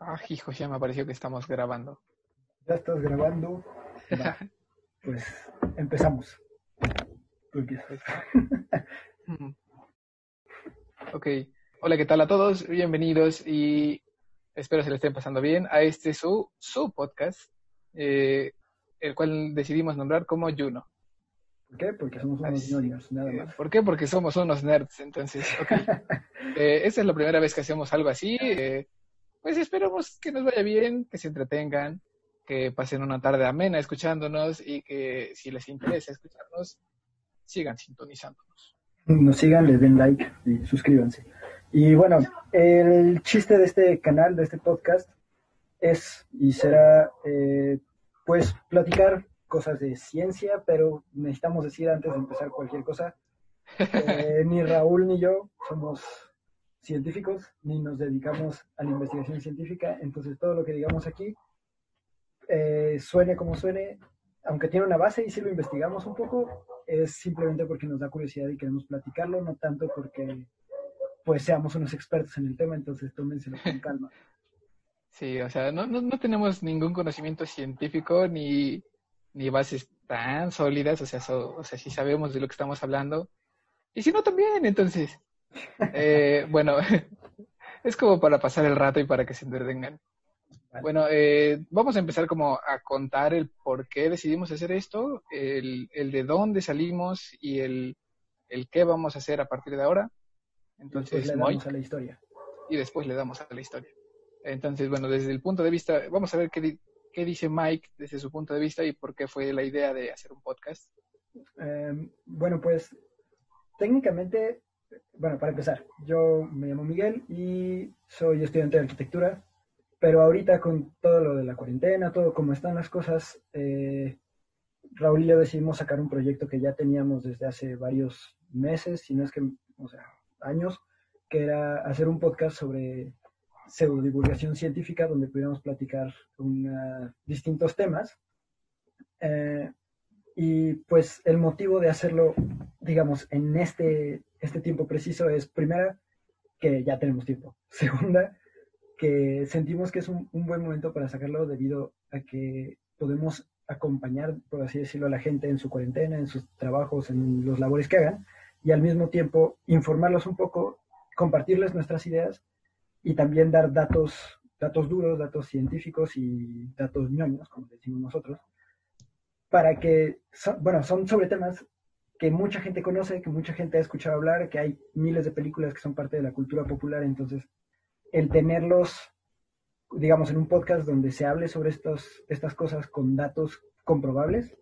Ah, hijo, ya me pareció que estamos grabando. Ya estás grabando. Va. Pues empezamos. Tú empiezas. Ok. Hola, ¿qué tal a todos? Bienvenidos y espero se le estén pasando bien a este su, su podcast, eh, el cual decidimos nombrar como Juno. ¿Por qué? Porque somos unos ñoños, nada más. ¿Por qué? Porque somos unos nerds, entonces, ok. Eh, esta es la primera vez que hacemos algo así. eh, pues esperamos que nos vaya bien, que se entretengan, que pasen una tarde amena escuchándonos y que si les interesa escucharnos, sigan sintonizándonos. Nos sigan, les den like y suscríbanse. Y bueno, el chiste de este canal, de este podcast, es y será eh, pues platicar cosas de ciencia, pero necesitamos decir antes de empezar cualquier cosa, eh, ni Raúl ni yo somos científicos, ni nos dedicamos a la investigación científica, entonces todo lo que digamos aquí, eh, suene como suene, aunque tiene una base y si lo investigamos un poco, es simplemente porque nos da curiosidad y queremos platicarlo, no tanto porque pues seamos unos expertos en el tema, entonces tómenselo con calma. Sí, o sea, no, no, no tenemos ningún conocimiento científico ni, ni bases tan sólidas, o sea, so- o sea, sí sabemos de lo que estamos hablando. Y si no, también, entonces. Eh, bueno, es como para pasar el rato y para que se entretengan. Vale. Bueno, eh, vamos a empezar como a contar el por qué decidimos hacer esto, el, el de dónde salimos y el, el qué vamos a hacer a partir de ahora. Entonces Entonces, le Moy, damos a la historia. y después le damos a la historia. Entonces, bueno, desde el punto de vista, vamos a ver qué, qué dice Mike desde su punto de vista y por qué fue la idea de hacer un podcast. Eh, bueno, pues técnicamente, bueno, para empezar, yo me llamo Miguel y soy estudiante de arquitectura, pero ahorita con todo lo de la cuarentena, todo como están las cosas, eh, Raúl y yo decidimos sacar un proyecto que ya teníamos desde hace varios meses, si no es que, o sea, años, que era hacer un podcast sobre pseudodivulgación científica donde pudiéramos platicar distintos temas. Eh, y pues el motivo de hacerlo, digamos, en este, este tiempo preciso es, primera, que ya tenemos tiempo. Segunda, que sentimos que es un, un buen momento para sacarlo debido a que podemos acompañar, por así decirlo, a la gente en su cuarentena, en sus trabajos, en los labores que hagan, y al mismo tiempo informarlos un poco, compartirles nuestras ideas y también dar datos, datos duros, datos científicos y datos ñoños, como decimos nosotros, para que, son- bueno, son sobre temas que mucha gente conoce, que mucha gente ha escuchado hablar, que hay miles de películas que son parte de la cultura popular, entonces el tenerlos, digamos, en un podcast donde se hable sobre estas cosas con datos comprobables,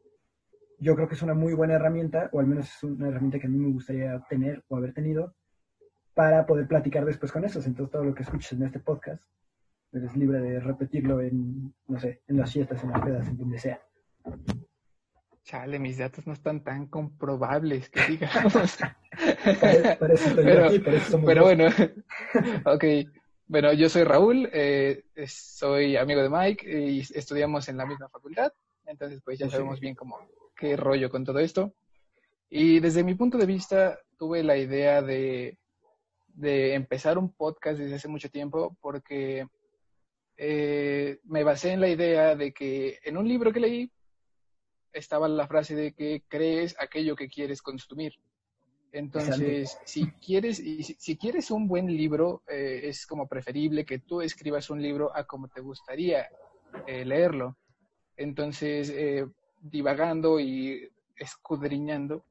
yo creo que es una muy buena herramienta, o al menos es una herramienta que a mí me gustaría tener o haber tenido, para poder platicar después con esos. Entonces todo lo que escuches en este podcast, eres libre de repetirlo en, no sé, en las fiestas, en las pedas, en donde sea. Chale, mis datos no están tan comprobables que digamos. Para, para eso estoy yo Pero- aquí, para eso somos Pero bueno, ok. Bueno, yo soy Raúl, eh, soy amigo de Mike y estudiamos en la misma facultad, entonces pues ya Sí. sabemos bien cómo, qué rollo con todo esto. Y desde mi punto de vista tuve la idea de, de empezar un podcast desde hace mucho tiempo porque eh, me basé en la idea de que en un libro que leí estaba la frase de que crees aquello que quieres consumir. Entonces, si quieres, y si, si quieres un buen libro, eh, es como preferible que tú escribas un libro a como te gustaría eh, leerlo. Entonces, eh, divagando y escudriñando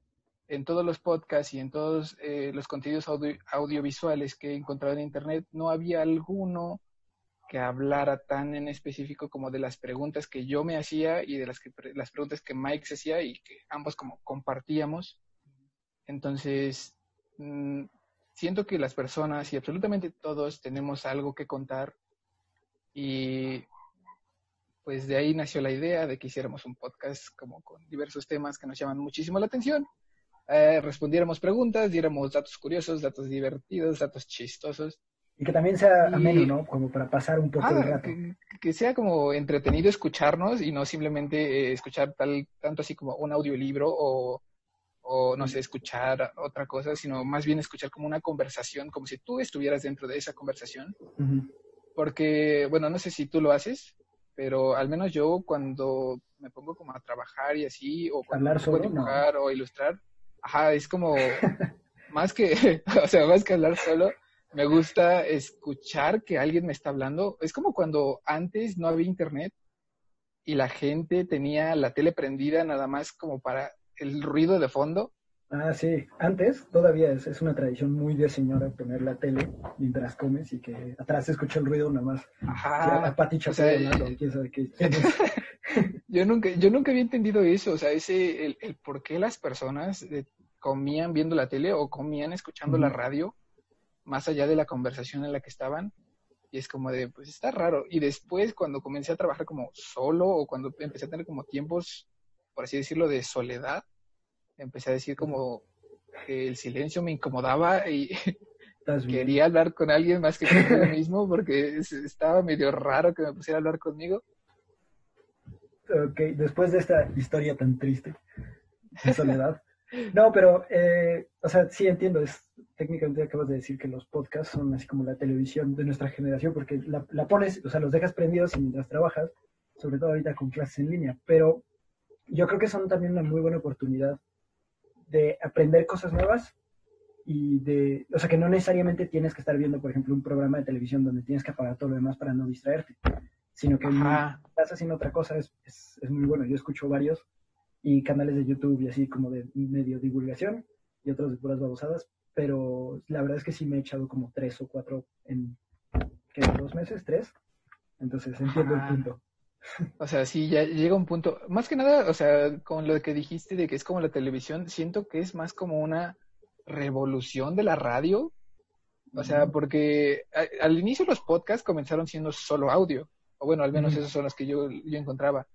en todos los podcasts y en todos eh, los contenidos audio- audiovisuales que he encontrado en Internet, no había alguno que hablara tan en específico como de las preguntas que yo me hacía y de las, que, las preguntas que Mike se hacía y que ambos como compartíamos. Entonces, mm, siento que las personas y absolutamente todos tenemos algo que contar y pues de ahí nació la idea de que hiciéramos un podcast como con diversos temas que nos llaman muchísimo la atención. Eh, respondiéramos preguntas, diéramos datos curiosos, datos divertidos, datos chistosos. Y que también sea ameno, ¿no? Como para pasar un poco el Ah, rato. que, que sea como entretenido escucharnos y no simplemente eh, escuchar tal, tanto así como un audiolibro o, o, no sé, escuchar otra cosa, sino más bien escuchar como una conversación, como si tú estuvieras dentro de esa conversación. Ujú. porque, bueno, no sé si tú lo haces, pero al menos yo cuando me pongo como a trabajar y así, o cuando Hablar solo, dibujar o ilustrar, ajá, es como más que, o sea, más que hablar solo, me gusta escuchar que alguien me está hablando. Es como cuando antes no había internet y la gente tenía la tele prendida nada más como para el ruido de fondo. Ah, sí. Antes todavía es, es una tradición muy de señora poner la tele mientras comes y que atrás se escucha el ruido nada más. Ajá. o sea, hablando, quién sabe qué. Yo nunca, yo nunca había entendido eso, o sea, ese, el, el por qué las personas eh, comían viendo la tele o comían escuchando la radio, más allá de la conversación en la que estaban. Y es como de, pues está raro. Y después, cuando comencé a trabajar como solo o cuando empecé a tener como tiempos, por así decirlo, de soledad, empecé a decir como que el silencio me incomodaba y quería hablar con alguien más que conmigo mismo porque es- estaba medio raro que me pusiera a hablar conmigo. Ok, después de esta historia tan triste de soledad. No, pero, eh, o sea, sí entiendo, es, técnicamente acabas de decir que los podcasts son así como la televisión de nuestra generación, porque la, la pones, o sea, los dejas prendidos y mientras trabajas, sobre todo ahorita con clases en línea, pero yo creo que son también una muy buena oportunidad de aprender cosas nuevas y de, o sea, que no necesariamente tienes que estar viendo, por ejemplo, un programa de televisión donde tienes que apagar todo lo demás para no distraerte, sino que Ajá. estás haciendo otra cosa es, es, es muy bueno. Yo escucho varios y canales de YouTube y así como de medio divulgación y otros de puras babosadas, pero la verdad es que sí me he echado como tres o cuatro en ¿qué, dos meses, tres. Entonces entiendo el punto. O sea, sí, ya llega un punto. Más que nada, o sea, con lo que dijiste de que es como la televisión, siento que es más como una revolución de la radio. O sea, porque a- al inicio los podcasts comenzaron siendo solo audio. O bueno, al menos Ujú. esos son los que yo, yo encontraba.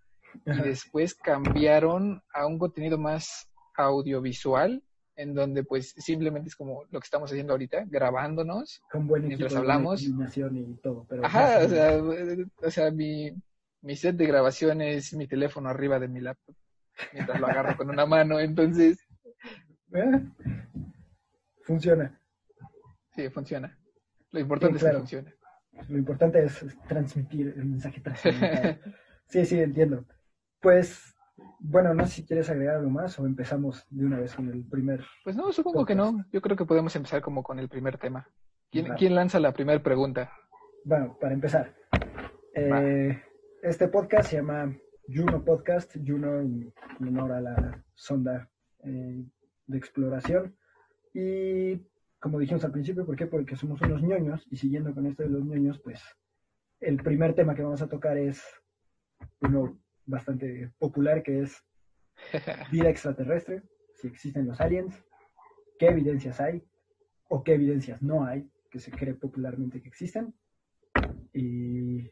Y después cambiaron a un contenido más audiovisual, en donde pues simplemente es como lo que estamos haciendo ahorita, grabándonos. Con buen mientras hablamos. y todo, pero Ajá, o sea, o sea, mi, mi set de grabación es mi teléfono arriba de mi laptop, mientras lo agarro con una mano, entonces, Eh, Funciona. sí, funciona. Lo importante Sí, es que claro. funcione. Lo importante es transmitir el mensaje. Sí, sí, entiendo. Pues, bueno, no sé si quieres agregar algo más o empezamos de una vez con el primer. Pues no, supongo que no. Yo creo que podemos empezar como con el primer tema. ¿Quién, lanza la primera pregunta? Bueno, para empezar. eh, este podcast se llama Juno Podcast, Juno en, en honor a la sonda eh, de exploración. Y como dijimos al principio, ¿por qué? Porque somos unos ñoños y siguiendo con esto de los ñoños, pues el primer tema que vamos a tocar es uno bastante popular que es vida extraterrestre, si existen los aliens, qué evidencias hay o qué evidencias no hay, que se cree popularmente que existen. Y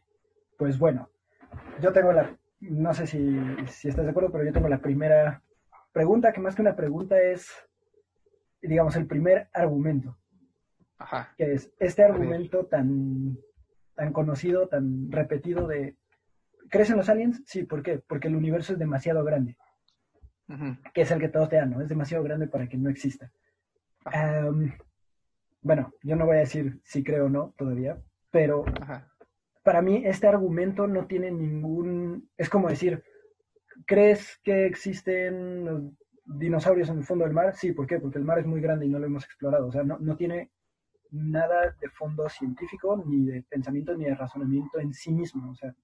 pues bueno, yo tengo la, no sé si, si estás de acuerdo, pero yo tengo la primera pregunta, que más que una pregunta es, digamos, el primer argumento, Ajá. que es este argumento tan, tan conocido, tan repetido de, ¿crees en los aliens? Sí, ¿por qué? Porque el universo es demasiado grande que es el que todos te dan, ¿no? Es demasiado grande para que no exista. Bueno, yo no voy a decir si creo o no todavía, pero Ajá. para mí este argumento no tiene ningún... Es como decir, ¿crees que existen los dinosaurios en el fondo del mar? Sí, ¿por qué? Porque el mar es muy grande y no lo hemos explorado. O sea, no, no tiene nada de fondo científico, ni de pensamiento, ni de razonamiento en sí mismo. O sea,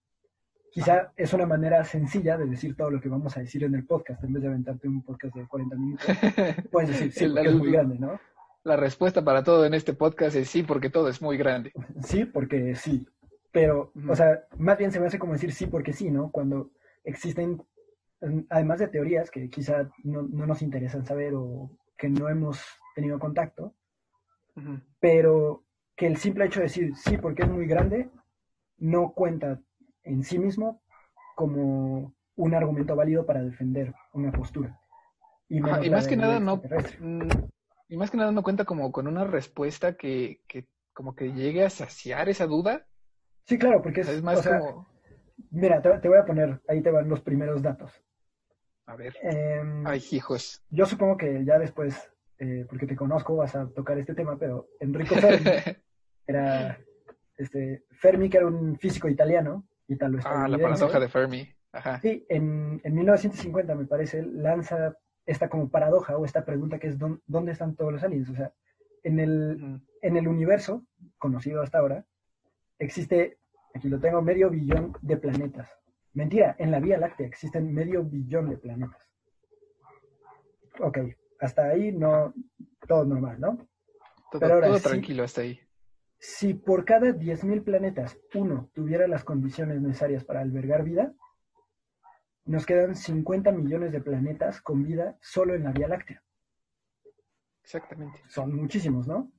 quizá es una manera sencilla de decir todo lo que vamos a decir en el podcast, en vez de aventarte un podcast de 40 minutos. Puedes decir, sí, porque es muy grande, ¿no? La respuesta para todo en este podcast es sí, porque todo es muy grande. Sí, porque sí. Pero, o sea, más bien se me hace como decir sí porque sí, ¿no? Cuando existen, además de teorías que quizá no, no nos interesan saber o que no hemos tenido contacto, pero que el simple hecho de decir sí porque es muy grande no cuenta en sí mismo como un argumento válido para defender una postura. Y, Ajá, y más que nada no mm, y más que nada no cuenta como con una respuesta que, que como que llegue a saciar esa duda. Sí, claro, porque O es, sea, es más o sea, como mira, te, te voy a poner, ahí te van los primeros datos. a ver, Em, ay, hijos. Yo supongo que ya después, eh, porque te conozco, vas a tocar este tema, pero Enrico Fermi era este, Fermi, que era un físico italiano, italo Ah, la paradoja de Fermi. Ajá. Sí, en, en 1950 me parece, lanza esta como paradoja o esta pregunta que es ¿dónde están todos los aliens? O sea, en el, en el universo, conocido hasta ahora, existe, aquí lo tengo, medio billón de planetas. Mentira, en la Vía Láctea existen medio billón de planetas. Ok, hasta ahí no, todo normal, ¿no? Todo, tranquilo hasta ahí. Si por cada 10.000 planetas uno tuviera las condiciones necesarias para albergar vida, nos quedan 50 millones de planetas con vida solo en la Vía Láctea. Exactamente. Son muchísimos, ¿no?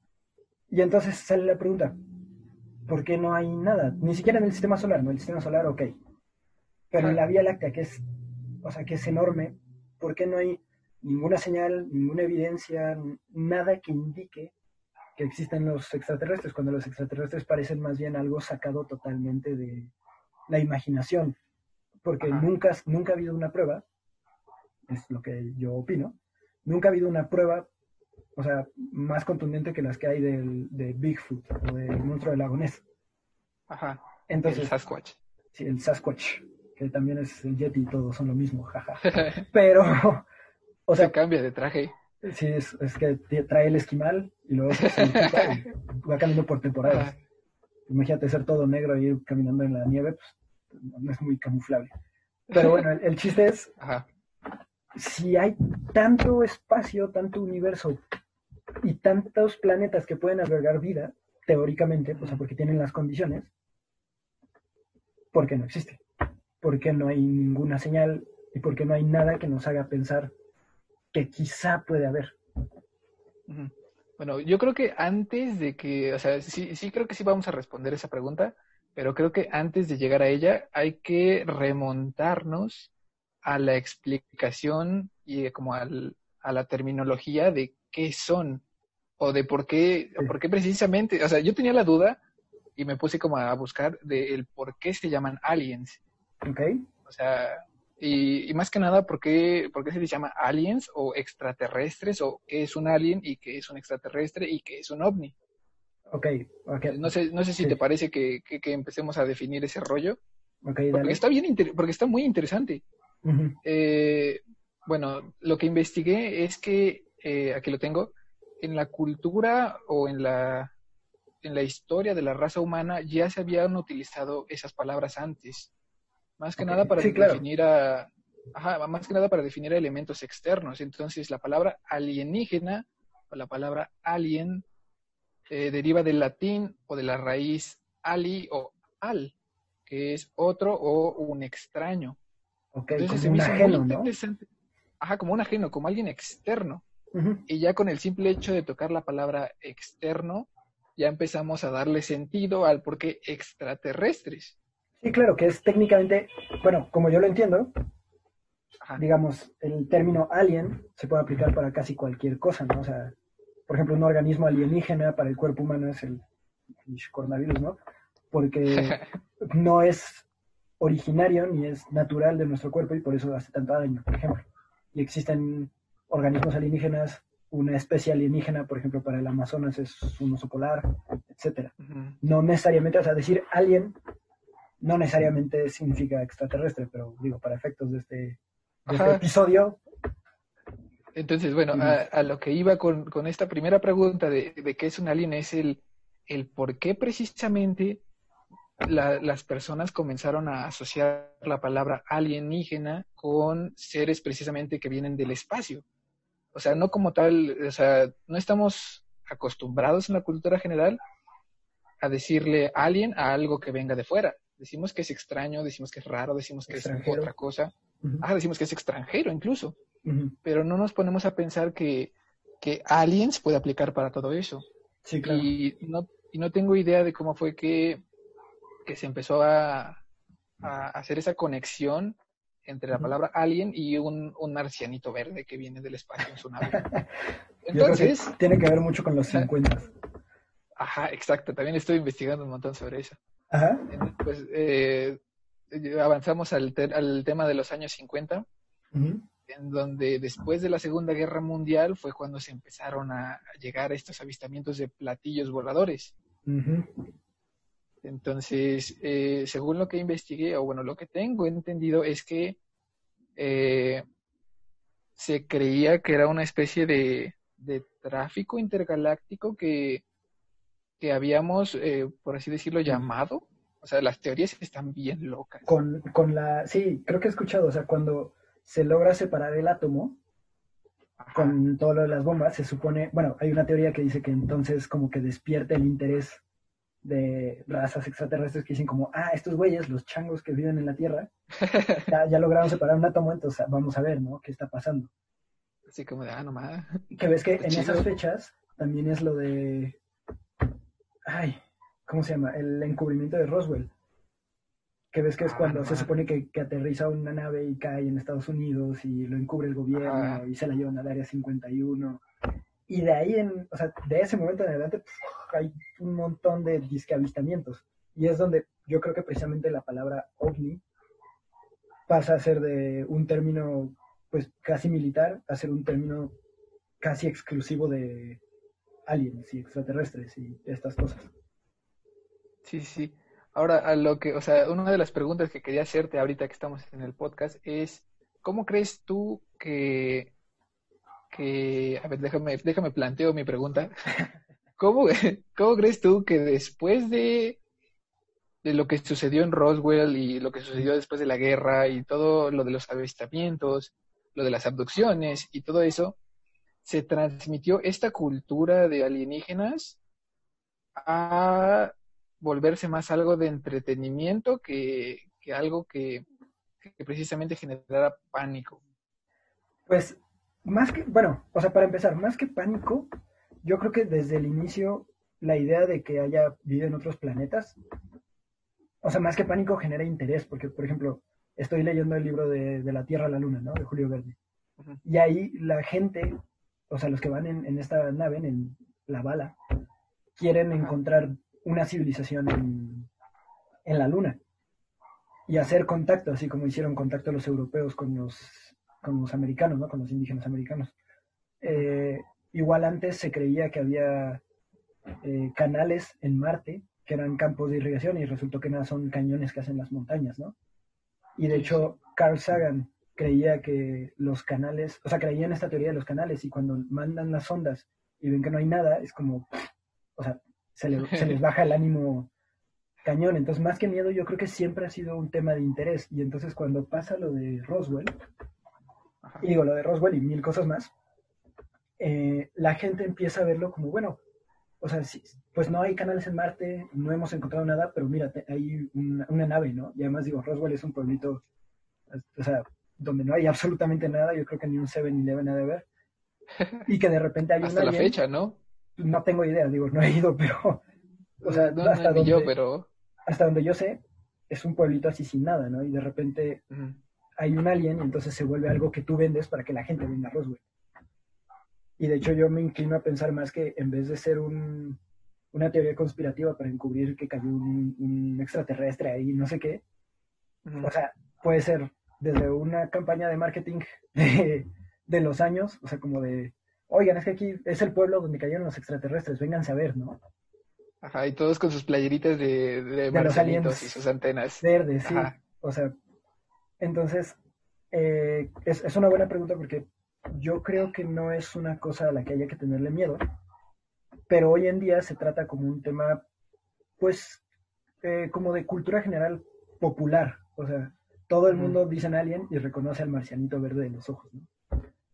Y entonces sale la pregunta, ¿por qué no hay nada? Ni siquiera en el sistema solar, ¿no? El sistema solar, ok. Pero en la Vía Láctea, que es, o sea, que es enorme, ¿por qué no hay ninguna señal, ninguna evidencia, nada que indique que existen los extraterrestres, cuando los extraterrestres parecen más bien algo sacado totalmente de la imaginación? Porque nunca, nunca ha habido una prueba, es lo que yo opino, nunca ha habido una prueba o sea, más contundente que las que hay del, de Bigfoot o del monstruo del lago Ness. Ajá. Entonces, el Sasquatch. Sí, el Sasquatch, que también es el Yeti y todo, son lo mismo, jaja. Pero, o sea... Se cambia de traje. Sí, es, es que trae el esquimal y luego se va caminando por temporadas. Imagínate ser todo negro y ir caminando en la nieve, pues no es muy camuflable. Pero bueno, el, el chiste es, Ajá. si hay tanto espacio, tanto universo y tantos planetas que pueden albergar vida, teóricamente, o sea, porque tienen las condiciones, ¿por qué no existe? ¿Por qué no hay ninguna señal y por qué no hay nada que nos haga pensar que quizá puede haber? Bueno, yo creo que antes de que, o sea, sí, sí creo que sí vamos a responder esa pregunta, pero creo que antes de llegar a ella hay que remontarnos a la explicación y como al, a la terminología de qué son o de por qué, por qué precisamente, o sea, yo tenía la duda y me puse como a buscar de el por qué se llaman aliens. Ok. O sea, y, más que nada, ¿por qué, ¿por qué se les llama aliens o extraterrestres o qué es un alien y qué es un extraterrestre y qué es un ovni? Ok, okay. No sé, no sé si te parece que, que, empecemos a definir ese rollo. Okay, porque está bien, porque está muy interesante. eh, bueno, lo que investigué es que, eh, aquí lo tengo, en la cultura o en la, en la historia de la raza humana ya se habían utilizado esas palabras antes. Más que nada para definir a, ajá, más que nada para definir elementos externos. Entonces, la palabra alienígena o la palabra alien eh, deriva del latín o de la raíz ali o al, que es otro o un extraño. Entonces, como un ajeno, ¿no? Ajá, como un ajeno, como alguien externo. Y ya con el simple hecho de tocar la palabra externo, ya empezamos a darle sentido al por qué extraterrestres. Sí, claro, que es técnicamente, bueno, como yo lo entiendo, digamos, el término alien se puede aplicar para casi cualquier cosa, ¿no? O sea, por ejemplo, un organismo alienígena para el cuerpo humano es el, coronavirus, ¿no? Porque no es originario ni es natural de nuestro cuerpo y por eso hace tanto daño, por ejemplo. Y existen organismos alienígenas, una especie alienígena, por ejemplo, para el Amazonas es un oso polar, etcétera. No necesariamente, o sea, decir alien no necesariamente significa extraterrestre, pero digo, para efectos de este, este episodio. Entonces, bueno, a, lo que iba con, esta primera pregunta de, qué es un alien es el, el por qué precisamente las personas comenzaron a asociar la palabra alienígena con seres precisamente que vienen del espacio. O sea, no como tal, o sea, no estamos acostumbrados en la cultura general a decirle alien a algo que venga de fuera. Decimos que es extraño, decimos que es raro, decimos que es otra cosa. Ah, decimos que es extranjero incluso. Pero no nos ponemos a pensar que, que aliens puede aplicar para todo eso. Sí, claro. Y no, y no tengo idea de cómo fue que, que se empezó a, a hacer esa conexión entre la palabra alien y un, un marcianito verde que viene del espacio en su nave. Entonces... tiene que ver mucho con los 50. Ajá, exacto. También estoy investigando un montón sobre eso. Ajá. Pues eh, avanzamos al, al, tema de los años 50, en donde después de la Segunda Guerra Mundial fue cuando se empezaron a llegar estos avistamientos de platillos voladores. Entonces, eh, según lo que investigué, o bueno, lo que tengo entendido es que eh, se creía que era una especie de, de tráfico intergaláctico que, que habíamos, eh, por así decirlo, llamado. O sea, las teorías están bien locas. Con, con la, sí, creo que he escuchado, o sea, cuando se logra separar el átomo con todo lo de las bombas, se supone, bueno, hay una teoría que dice que entonces como que despierta el interés de razas extraterrestres que dicen como, ah, estos güeyes, los changos que viven en la Tierra, ya, ya lograron separar un átomo, entonces vamos a ver, ¿no? ¿Qué está pasando? Así como de, ah, nomás. Que ves que en chido. esas fechas también es lo de. Ay, ¿cómo se llama? El encubrimiento de Roswell. Que ves que es Ah, cuando se supone que, que aterriza una nave y cae en Estados Unidos y lo encubre el gobierno y se la llevan al área 51. Y de ahí, en, o sea, de ese momento en adelante, hay un montón de disque avistamientos. Y es donde yo creo que precisamente la palabra ovni pasa a ser de un término pues casi militar a ser un término casi exclusivo de aliens y extraterrestres y estas cosas. Sí, sí. Ahora, a lo que, o sea, una de las preguntas que quería hacerte ahorita que estamos en el podcast es, ¿cómo crees tú que, que, a ver, déjame, déjame planteo mi pregunta. ¿Cómo, cómo crees tú que después de, de lo que sucedió en Roswell y lo que sucedió después de la guerra y todo lo de los avistamientos, lo de las abducciones y todo eso, se transmitió esta cultura de alienígenas a volverse más algo de entretenimiento que, que algo que, que precisamente generara pánico. Pues más que, bueno, o sea, para empezar, más que pánico, yo creo que desde el inicio la idea de que haya vida en otros planetas, o sea, más que pánico genera interés, porque, por ejemplo, estoy leyendo el libro de, de La Tierra a la Luna, ¿no? De Julio Verne. Y ahí la gente, o sea, los que van en, en esta nave, en la bala, quieren encontrar una civilización en, en la Luna y hacer contacto, así como hicieron contacto los europeos con los, con los americanos, ¿no? Con los indígenas americanos. Eh, igual antes se creía que había eh, canales en Marte que eran campos de irrigación y resultó que nada son cañones que hacen las montañas, ¿no? Y de hecho, Carl Sagan creía que los canales, o sea, creía en esta teoría de los canales y cuando mandan las ondas y ven que no hay nada, es como, o sea, se, le- se les baja el ánimo cañón. Entonces, más que miedo, yo creo que siempre ha sido un tema de interés. Y entonces cuando pasa lo de Roswell, Ajá. y digo lo de Roswell y mil cosas más, eh, la gente empieza a verlo como, bueno, o sea, sí, pues no hay canales en Marte, no hemos encontrado nada, pero mira, hay una, una nave, ¿no? Y además digo, Roswell es un pueblito, o sea, donde no hay absolutamente nada, yo creo que ni un 7-Eleven ha de ver, y que de repente hay Hasta la fecha, ¿no? no tengo idea, digo, no he ido, pero, o sea, no, no, hasta, ni yo, donde, pero... hasta donde yo sé, es un pueblito así sin nada, ¿no? Y de repente hay un alien y entonces se vuelve algo que tú vendes para que la gente venga a Roswell. Y de hecho yo me inclino a pensar más que en vez de ser un, una teoría conspirativa para encubrir que cayó un, un extraterrestre ahí, no sé qué, o sea, puede ser desde una campaña de marketing de, de los años, o sea, como de, oigan, es que aquí es el pueblo donde cayeron los extraterrestres, vénganse a ver, ¿no? Ajá, y todos con sus playeritas de, de los aliens. y sus antenas. Verde, sí. O sea, entonces, eh, es, es una buena pregunta porque yo creo que no es una cosa a la que haya que tenerle miedo, pero hoy en día se trata como un tema, pues, eh, como de cultura general popular. O sea, todo el mundo dice alien y reconoce al marcianito verde de los ojos, ¿no?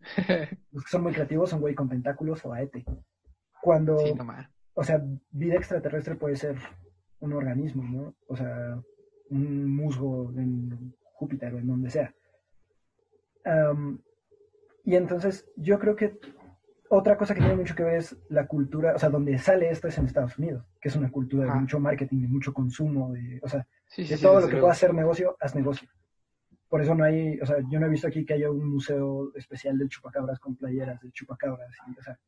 Los que son muy creativos son güey con tentáculos o aete. Cuando, Sí, o sea, vida extraterrestre puede ser un organismo, ¿no? O sea, un musgo en Júpiter o en donde sea. Am, y entonces yo creo que otra cosa que tiene mucho que ver es la cultura, o sea, donde sale esto es en Estados Unidos, que es una cultura de mucho marketing, de mucho consumo, de, o sea, Sí, sí, de todo lo que luego. pueda hacer negocio, haz negocio. Por eso no hay, o sea, yo no he visto aquí que haya un museo especial del chupacabras con playeras del chupacabras, y, o sea,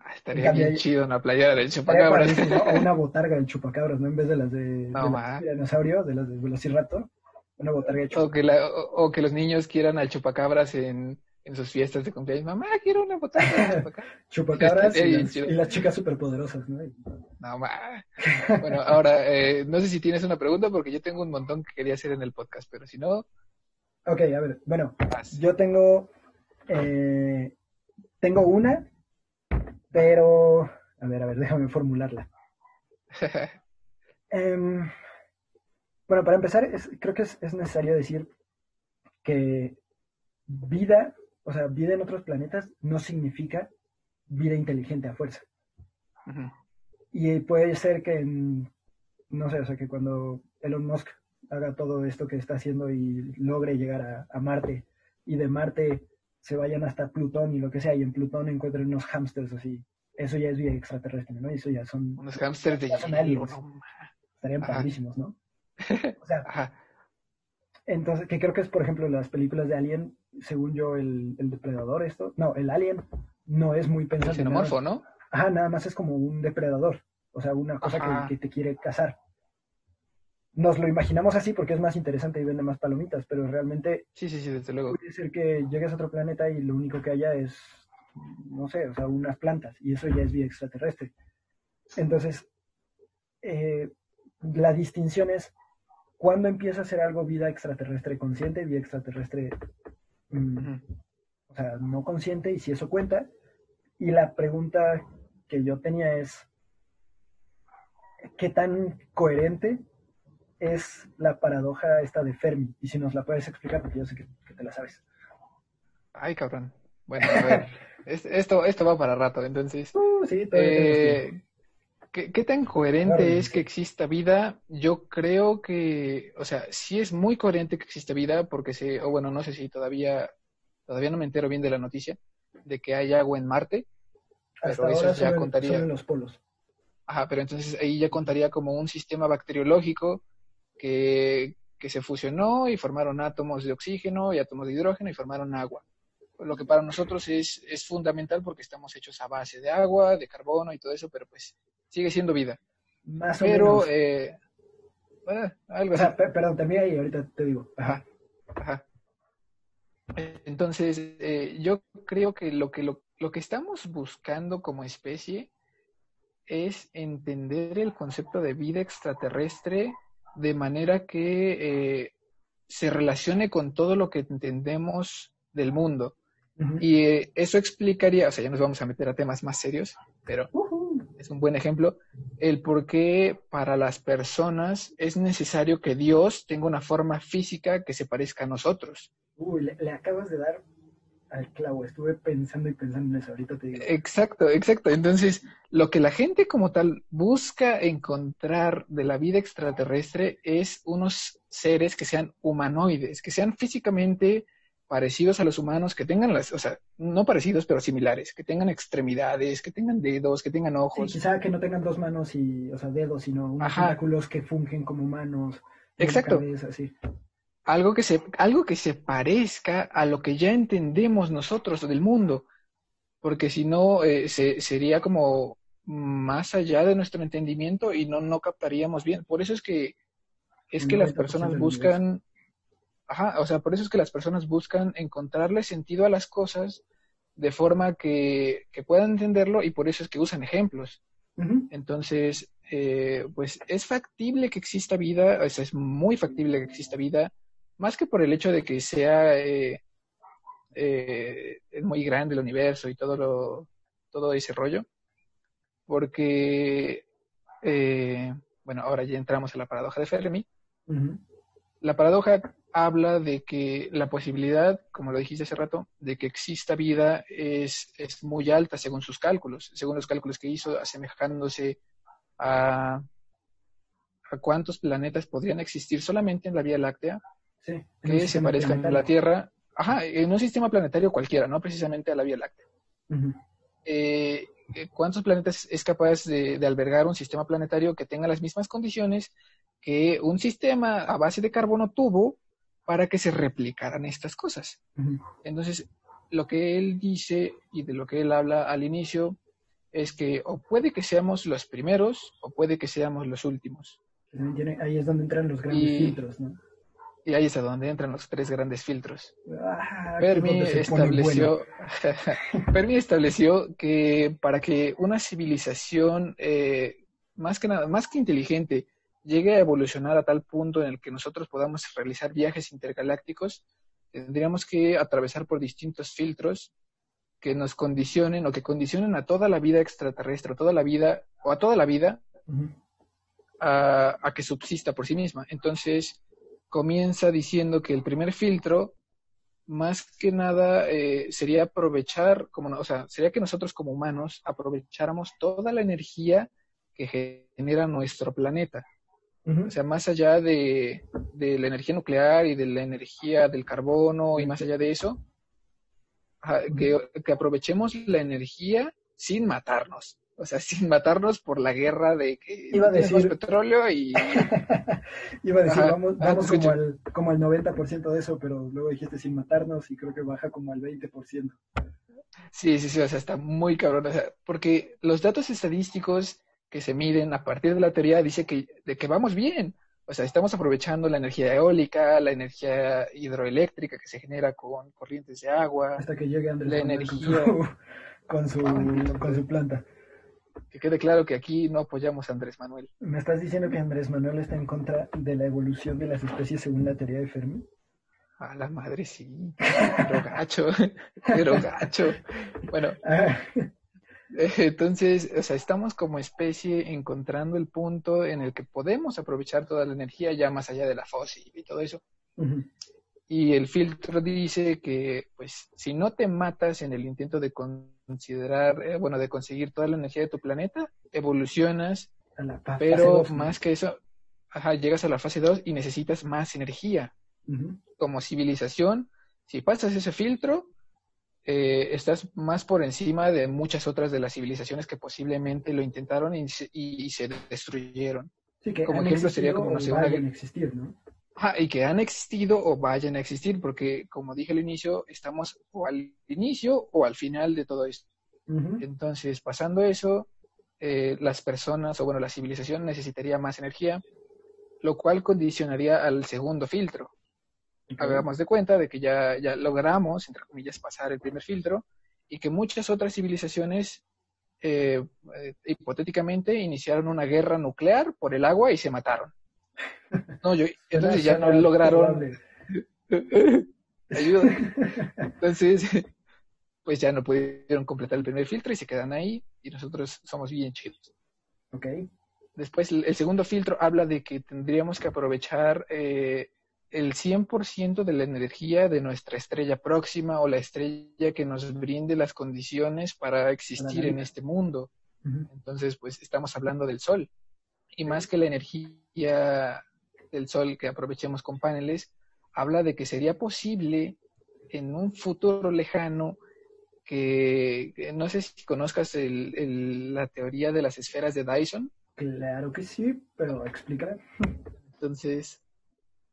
Ah, estaría cambio, bien chido una playera del chupacabras. O una botarga del chupacabras, ¿no? En vez de las de, No, de dinosaurio, de las de Velociraptor, una botarga de O chupacabras. que, la- o, o que los niños quieran al chupacabras en, en sus fiestas de cumpleaños. Mamá, quiero una botella de chupacabras. Chupacabras y, las, y las chicas superpoderosas, ¿no? No, ma. Bueno, ahora, eh, no sé si tienes una pregunta porque yo tengo un montón que quería hacer en el podcast, pero si no... Ok, a ver, bueno, yo tengo, eh, tengo una, pero, a ver, a ver, déjame formularla. Em, bueno, para empezar, creo que es, necesario decir que vida, o sea, vida en otros planetas no significa vida inteligente a fuerza. Y puede ser que, no sé, o sea, que cuando Elon Musk haga todo esto que está haciendo y logre llegar a, Marte y de Marte se vayan hasta Plutón y lo que sea, y en Plutón encuentren unos hamsters así. Eso ya es vida extraterrestre, ¿no? Eso ya son... Unos hamsters de Estarían padrísimos, ¿no? O sea, entonces, que creo que es, por ejemplo, las películas de Alien, según yo, el, depredador, esto, no, el Alien no es muy pensado. El xenomorfo, ¿no? Ajá, nada más es como un depredador, o sea, una cosa que, te quiere cazar. Nos lo imaginamos así porque es más interesante y vende más palomitas, pero realmente sí, sí, sí, desde luego. puede ser que llegues a otro planeta y lo único que haya es, no sé, o sea, unas plantas, y eso ya es vida extraterrestre. Entonces, eh, la distinción es cuándo empieza a ser algo vida extraterrestre consciente, vida extraterrestre, mm, o sea, no consciente, y si eso cuenta. Y la pregunta que yo tenía es, ¿qué tan coherente es la paradoja esta de Fermi? Y si nos la puedes explicar, porque yo sé que, te la sabes. Ay, cabrón. Bueno, a ver, esto, esto va para rato, entonces. Uh, sí, eh, ¿Qué, tan coherente es que exista vida? Yo creo que, o sea, sí es muy coherente que exista vida porque se, o bueno, no sé si todavía, todavía no me entero bien de la noticia de que hay agua en Marte, pero eso ya contaría. los polos. Ajá, pero entonces ahí ya contaría como un sistema bacteriológico que, que se fusionó y formaron átomos de oxígeno y átomos de hidrógeno y formaron agua. Lo que para nosotros es, es fundamental porque estamos hechos a base de agua, de carbono y todo eso, pero pues sigue siendo vida. Más o Pero, menos. Eh, algo así. perdón, ahí, ahorita te digo. Ajá, ajá. Entonces, eh, yo creo que lo que lo, lo, que estamos buscando como especie es entender el concepto de vida extraterrestre de manera que eh, se relacione con todo lo que entendemos del mundo. Y eh, eso explicaría, o sea, ya nos vamos a meter a temas más serios, pero es un buen ejemplo, el por qué para las personas es necesario que Dios tenga una forma física que se parezca a nosotros. Uy, le, acabas de dar al clavo, estuve pensando y pensando en eso, ahorita te digo. Exacto, exacto. Entonces, lo que la gente como tal busca encontrar de la vida extraterrestre es unos seres que sean humanoides, que sean físicamente parecidos a los humanos, que tengan las, o sea, no parecidos, pero similares, que tengan extremidades, que tengan dedos, que tengan ojos. Sí, quizá que no tengan dos manos y, o sea, dedos, sino unos tentáculos que fungen como manos. Exacto. Algo que se, algo que se parezca a lo que ya entendemos nosotros del mundo, porque si no, eh, se, sería como más allá de nuestro entendimiento y no, no captaríamos bien. Por eso es que es que las personas buscan Ajá, o sea, por eso es que las personas buscan encontrarle sentido a las cosas de forma que, puedan entenderlo y por eso es que usan ejemplos. Entonces, eh, pues es factible que exista vida, o sea, es muy factible que exista vida, más que por el hecho de que sea eh, eh, muy grande el universo y todo, lo, todo ese rollo, porque, bueno, ahora ya entramos a la paradoja de Fermi. La paradoja habla de que la posibilidad, como lo dijiste hace rato, de que exista vida es, es muy alta según sus cálculos, según los cálculos que hizo, asemejándose a, a cuántos planetas podrían existir solamente en la Vía Láctea que se parezcan a la Tierra, ajá, en un sistema planetario cualquiera, no precisamente a la Vía Láctea. Eh, ¿Cuántos planetas es capaz de, de, albergar un sistema planetario que tenga las mismas condiciones que un sistema a base de carbono tuvo para que se replicaran estas cosas. Entonces, lo que él dice y de lo que él habla al inicio es que o puede que seamos los primeros o puede que seamos los últimos. Ahí es donde entran los grandes filtros, ¿no? Y ahí es donde entran los tres grandes filtros. Ah, Fermi, estableció, Fermi estableció que para que una civilización eh, más que nada, más que inteligente, llegue a evolucionar a tal punto en el que nosotros podamos realizar viajes intergalácticos, tendríamos que atravesar por distintos filtros que nos condicionen o que condicionen a toda la vida extraterrestre, a toda la vida, o a toda la vida, a, que subsista por sí misma. Entonces, comienza diciendo que el primer filtro, más que nada, eh, sería aprovechar, como, o sea, sería que nosotros como humanos aprovecháramos toda la energía que genera nuestro planeta. O sea, más allá de, la energía nuclear y de la energía del carbono y más allá de eso, que, que aprovechemos la energía sin matarnos. O sea, sin matarnos por la guerra de que iba a decir petróleo y... iba a decir, vamos, vamos como, al, como al 90% de eso, pero luego dijiste sin matarnos y creo que baja como al 20%. Sí, sí, sí, o sea, está muy cabrón. O sea, porque los datos estadísticos que se miden a partir de la teoría dice que, de que vamos bien. O sea, estamos aprovechando la energía eólica, la energía hidroeléctrica que se genera con corrientes de agua. Hasta que llegue Andrés la energía con su, con su, planta. Que quede claro que aquí no apoyamos a Andrés Manuel. ¿Me estás diciendo que Andrés Manuel está en contra de la evolución de las especies según la teoría de Fermi? A la madre sí. Pero gacho. Pero gacho. Bueno. Ah. Entonces, o sea, estamos como especie encontrando el punto en el que podemos aprovechar toda la energía ya más allá de la fósil y todo eso. Y el filtro dice que, pues, si no te matas en el intento de considerar, eh, bueno, de conseguir toda la energía de tu planeta, evolucionas, pero más que eso, ajá, llegas a la fase 2 y necesitas más energía. Como civilización, si pasas ese filtro, eh, estás más por encima de muchas otras de las civilizaciones que posiblemente lo intentaron y se, y, se destruyeron. Sí, que como ejemplo sería como no sé, vayan a existir, ¿no? Y que han existido o vayan a existir, porque como dije al inicio, estamos o al inicio o al final de todo esto. Entonces, pasando eso, eh, las personas, o bueno, la civilización necesitaría más energía, lo cual condicionaría al segundo filtro, hagamos de cuenta de que ya, ya logramos, entre comillas, pasar el primer filtro y que muchas otras civilizaciones eh, eh, hipotéticamente iniciaron una guerra nuclear por el agua y se mataron. No, yo, entonces ya no lograron. Ayuda. Entonces, pues ya no pudieron completar el primer filtro y se quedan ahí y nosotros somos bien chidos. Ok. Después, el, segundo filtro habla de que tendríamos que aprovechar eh, el 100% de la energía de nuestra estrella próxima o la estrella que nos brinde las condiciones para existir en este mundo. Entonces, pues estamos hablando del Sol. Y más que la energía del Sol que aprovechemos con paneles, habla de que sería posible en un futuro lejano que, no sé si conozcas la teoría de las esferas de Dyson. Claro que sí, pero explícala. Entonces,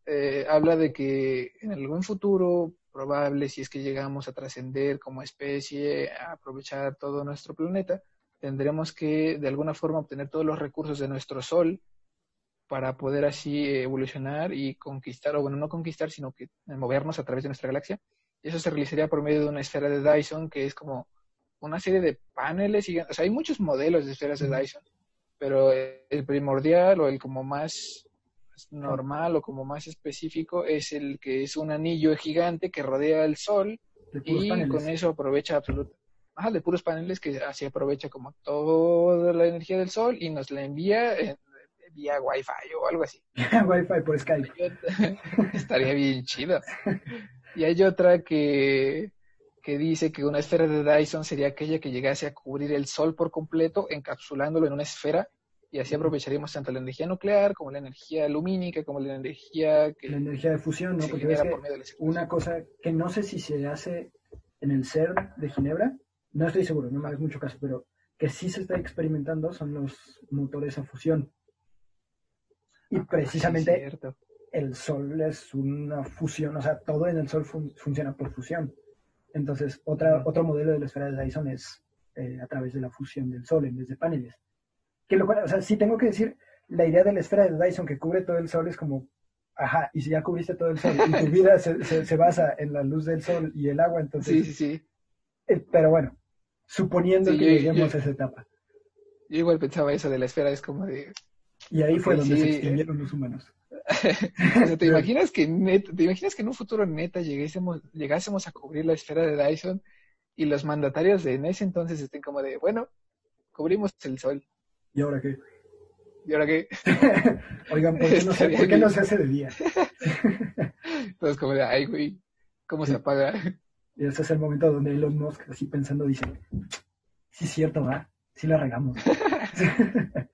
eh, habla de que en algún futuro probable, si es que llegamos a trascender como especie, a aprovechar todo nuestro planeta, tendremos que de alguna forma obtener todos los recursos de nuestro Sol para poder así evolucionar y conquistar, o bueno, no conquistar, sino que movernos a través de nuestra galaxia. Y eso se realizaría por medio de una esfera de Dyson, que es como una serie de paneles y O sea, hay muchos modelos de esferas de Dyson, pero el primordial o el como más normal o como más específico es el que es un anillo gigante que rodea el sol y con eso aprovecha absolutamente de puros paneles que así aprovecha como toda la energía del sol y nos la envía vía wifi o algo así. wifi por Skype. Estaría bien chido. Y hay otra que, que dice que una esfera de Dyson sería aquella que llegase a cubrir el sol por completo, encapsulándolo en una esfera y así aprovecharíamos tanto la energía nuclear como la energía lumínica, como la energía que... La energía de fusión, ¿no? Porque ves que una cosa que no sé si se hace en el CERN de Ginebra, no estoy seguro, no me hagas mucho caso, pero que sí se está experimentando son los motores a fusión. Y ah, precisamente el Sol es una fusión, o sea, todo en el Sol funciona por fusión. Entonces, otra, otro modelo de la esfera de Dyson es eh, a través de la fusión del Sol en vez de paneles. Que lo cual, o sea, si tengo que decir, la idea de la esfera de Dyson que cubre todo el sol es como, ajá, y si ya cubriste todo el sol y tu vida se, se, basa en la luz del sol y el agua, entonces... Sí, sí, sí. Eh, pero bueno, suponiendo que lleguemos a esa etapa. yo igual pensaba eso de la esfera, es como de... Y ahí fue donde se extinguieron los humanos. O sea, ¿te imaginas que te imaginas que en un futuro neta llegásemos, llegásemos a cubrir la esfera de Dyson y los mandatarios de en ese entonces estén como de, bueno, cubrimos el sol. ¿Y ahora qué? ¿Y ahora qué? Oigan, ¿por qué no se, por qué no se hace de día? Entonces como de, ay, güey, ¿cómo se apaga? Y ese es el momento donde Elon Musk, así pensando, dice, sí es cierto, va, sí la regamos.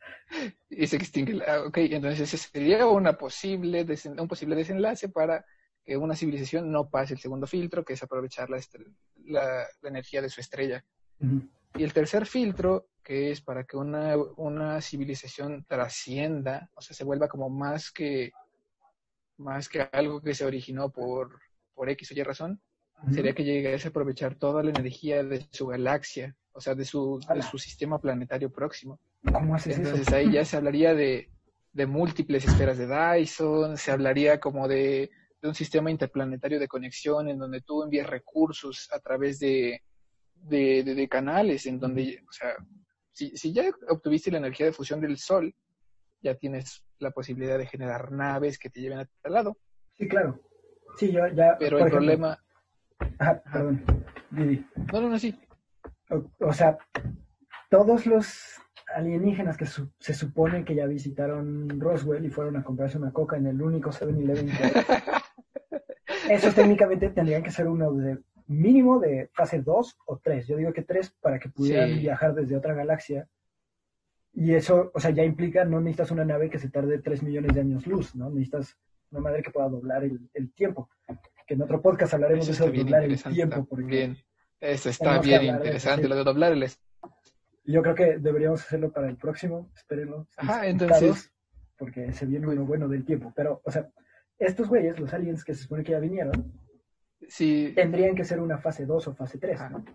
y se extingue. la- ok, entonces ese sería una posible desen- un posible desenlace para que una civilización no pase el segundo filtro, que es aprovechar la, la- la energía de su estrella. Y el tercer filtro, que es para que una, una civilización trascienda, o sea, se vuelva como más que, más que algo que se originó por, por X o Y razón, Sería que llegase a aprovechar toda la energía de su galaxia, o sea, de su, de su sistema planetario próximo. ¿Cómo haces Entonces eso? ahí ya se hablaría de, de múltiples esferas de Dyson, se hablaría como de, de un sistema interplanetario de conexión en donde tú envías recursos a través de, de, canales, en donde, o sea, si, si ya obtuviste la energía de fusión del Sol, ya tienes la posibilidad de generar naves que te lleven a tal lado. Sí, claro. Sí, yo ya. Pero el ejemplo- problema, Ajá, perdón. Didi. no, no, no, sí, O, o sea, todos los alienígenas que su- se supone que ya visitaron Roswell y fueron a comprarse una coca en el único 7-Eleven que esos técnicamente tendrían que ser uno de mínimo de fase 2 o 3. Yo digo que 3 para que pudieran Sí. viajar desde otra galaxia. Y eso, o sea, ya implica, no necesitas una nave que se tarde 3 millones de años luz, ¿no? Necesitas una madre que pueda doblar el, el tiempo. Que en otro podcast hablaremos eso de eso de bien doblar el tiempo. Porque también. Eso está bien de interesante, lo de doblar el yo creo que deberíamos hacerlo para el próximo, espérenlo. Ajá, entonces- Porque se viene uno bueno del tiempo. Pero, o sea, estos güeyes, los aliens que se supone que ya vinieron, Sí, tendrían que ser una fase 2 o fase 3, Ajá. ¿no?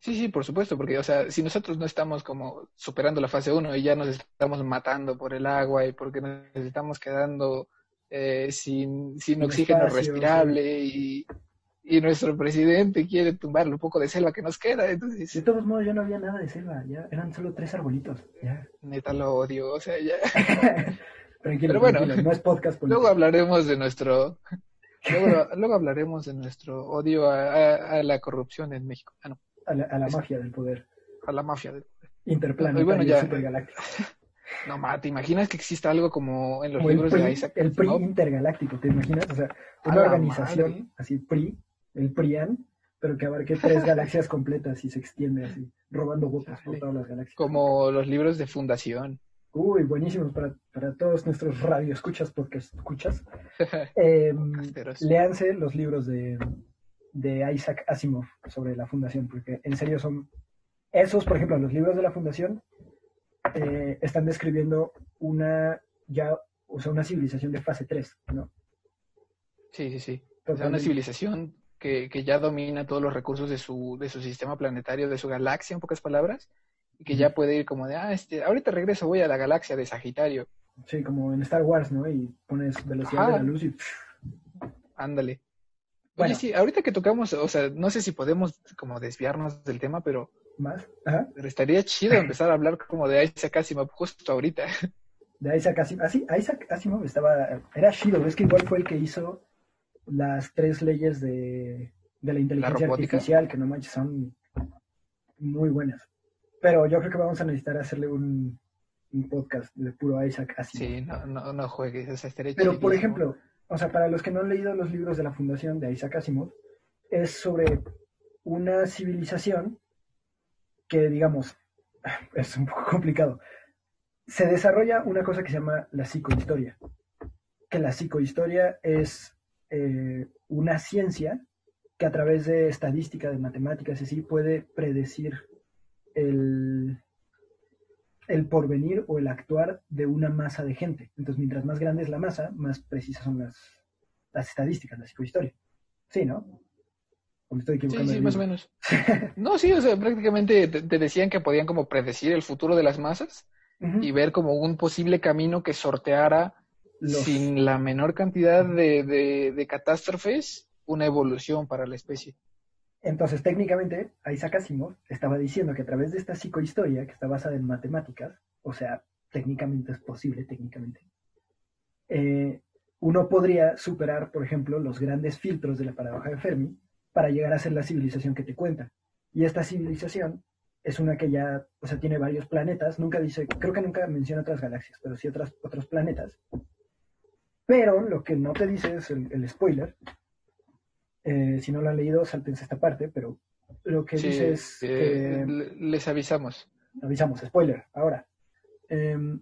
Sí, sí, por supuesto, porque, o sea, si nosotros no estamos como superando la fase 1 y ya nos estamos matando por el agua y porque nos estamos quedando eh, sin, sin oxígeno espacio, respirable y, y nuestro presidente quiere tumbar un poco de selva que nos queda, entonces, De todos modos, ya no había nada de selva, ya eran solo tres arbolitos. Ya. neta lo odio, o sea, ya. tranquilo, Pero bueno, tranquilo, no es podcast político. Luego hablaremos de nuestro... Luego, luego hablaremos de nuestro odio a, a- a la corrupción en México, ah, no, a la, a la mafia del poder a la mafia. del- interplanetario Y bueno, ya. supergaláctico. No, ma, ¿te imaginas que exista algo como en los libros PRI, de Isaac el PRI intergaláctico, ¿te imaginas? O sea, una organización madre. así, PRI, el PRIAN, pero que abarque tres galaxias completas y se extiende así, robando votos por todas las galaxias. Como los libros de fundación. Uy, buenísimos para, para todos nuestros radioescuchas, porque escuchas. Eh, léanse los libros de, de Isaac Asimov sobre la fundación, porque en serio son esos, por ejemplo, los libros de la fundación eh, están describiendo una ya, o sea, una civilización de fase 3, ¿no? Sí, sí, sí. O sea, una civilización que, que ya domina todos los recursos de su, de su sistema planetario, de su galaxia, en pocas palabras, y que ya puede ir como de, ah, este, ahorita regreso, voy a la galaxia de Sagitario. Sí, como en Star Wars, ¿no? Y pones velocidad Ajá. de la luz y Ándale. Bueno. Oye, sí, ahorita que tocamos, o sea, no sé si podemos como desviarnos del tema, pero, más. Ajá. pero estaría chido empezar a hablar como de Isaac Asimov justo ahorita. De Isaac Asimov. Así, Isaac Asimov estaba. Era Shido, es que igual fue el que hizo las tres leyes de, de la inteligencia artificial, que no manches, son muy buenas. Pero yo creo que vamos a necesitar hacerle un, un podcast de puro Isaac Asimov. Sí, no, no, no juegues, o sea, estaría Pero, por ejemplo, o sea, para los que no han leído los libros de la fundación de Isaac Asimov, es sobre una civilización que, digamos, es un poco complicado. Se desarrolla una cosa que se llama la psicohistoria. Que la psicohistoria es eh, una ciencia que a través de estadística, de matemáticas y así, puede predecir el, el porvenir o el actuar de una masa de gente. Entonces, mientras más grande es la masa, más precisas son las, las estadísticas, la psicohistoria. Sí, ¿no? ¿O me estoy Sí, equivocando? sí, del más o menos. No, sí, o sea, prácticamente te, te decían que podían como predecir el futuro de las masas y ver como un posible camino que sorteara Los- sin la menor cantidad de, de- de catástrofes una evolución para la especie. Entonces, técnicamente, Isaac Asimov estaba diciendo que a través de esta psicohistoria, que está basada en matemáticas, o sea, técnicamente es posible, técnicamente, eh, uno podría superar, por ejemplo, los grandes filtros de la paradoja de Fermi para llegar a ser la civilización que te cuenta. Y esta civilización es una que ya, o sea, tiene varios planetas, nunca dice, creo que nunca menciona otras galaxias, pero sí otras, otros planetas. Pero lo que no te dice es el, spoiler. Eh, si no lo han leído, saltense esta parte, pero lo que dice es... Eh, les avisamos. Avisamos, spoiler, ahora. Em,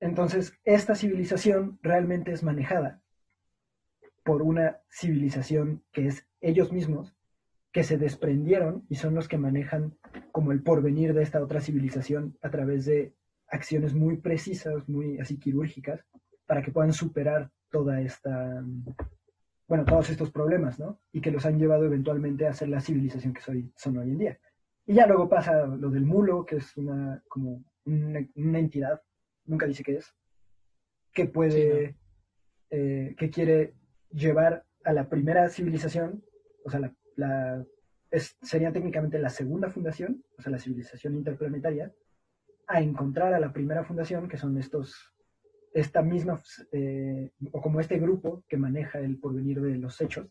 entonces, esta civilización realmente es manejada por una civilización que es ellos mismos, que se desprendieron y son los que manejan como el porvenir de esta otra civilización a través de acciones muy precisas, muy así quirúrgicas, para que puedan superar toda esta, bueno, todos estos problemas, ¿no? Y que los han llevado eventualmente a ser la civilización que soy, son hoy en día. Y ya luego pasa lo del mulo, que es una, como una entidad nunca dice qué es, que puede, eh, que quiere llevar a la primera civilización, o sea, la, sería técnicamente la segunda fundación, o sea, la civilización interplanetaria, a encontrar a la primera fundación, que son estos, esta misma, eh, o como este grupo que maneja el porvenir de los hechos,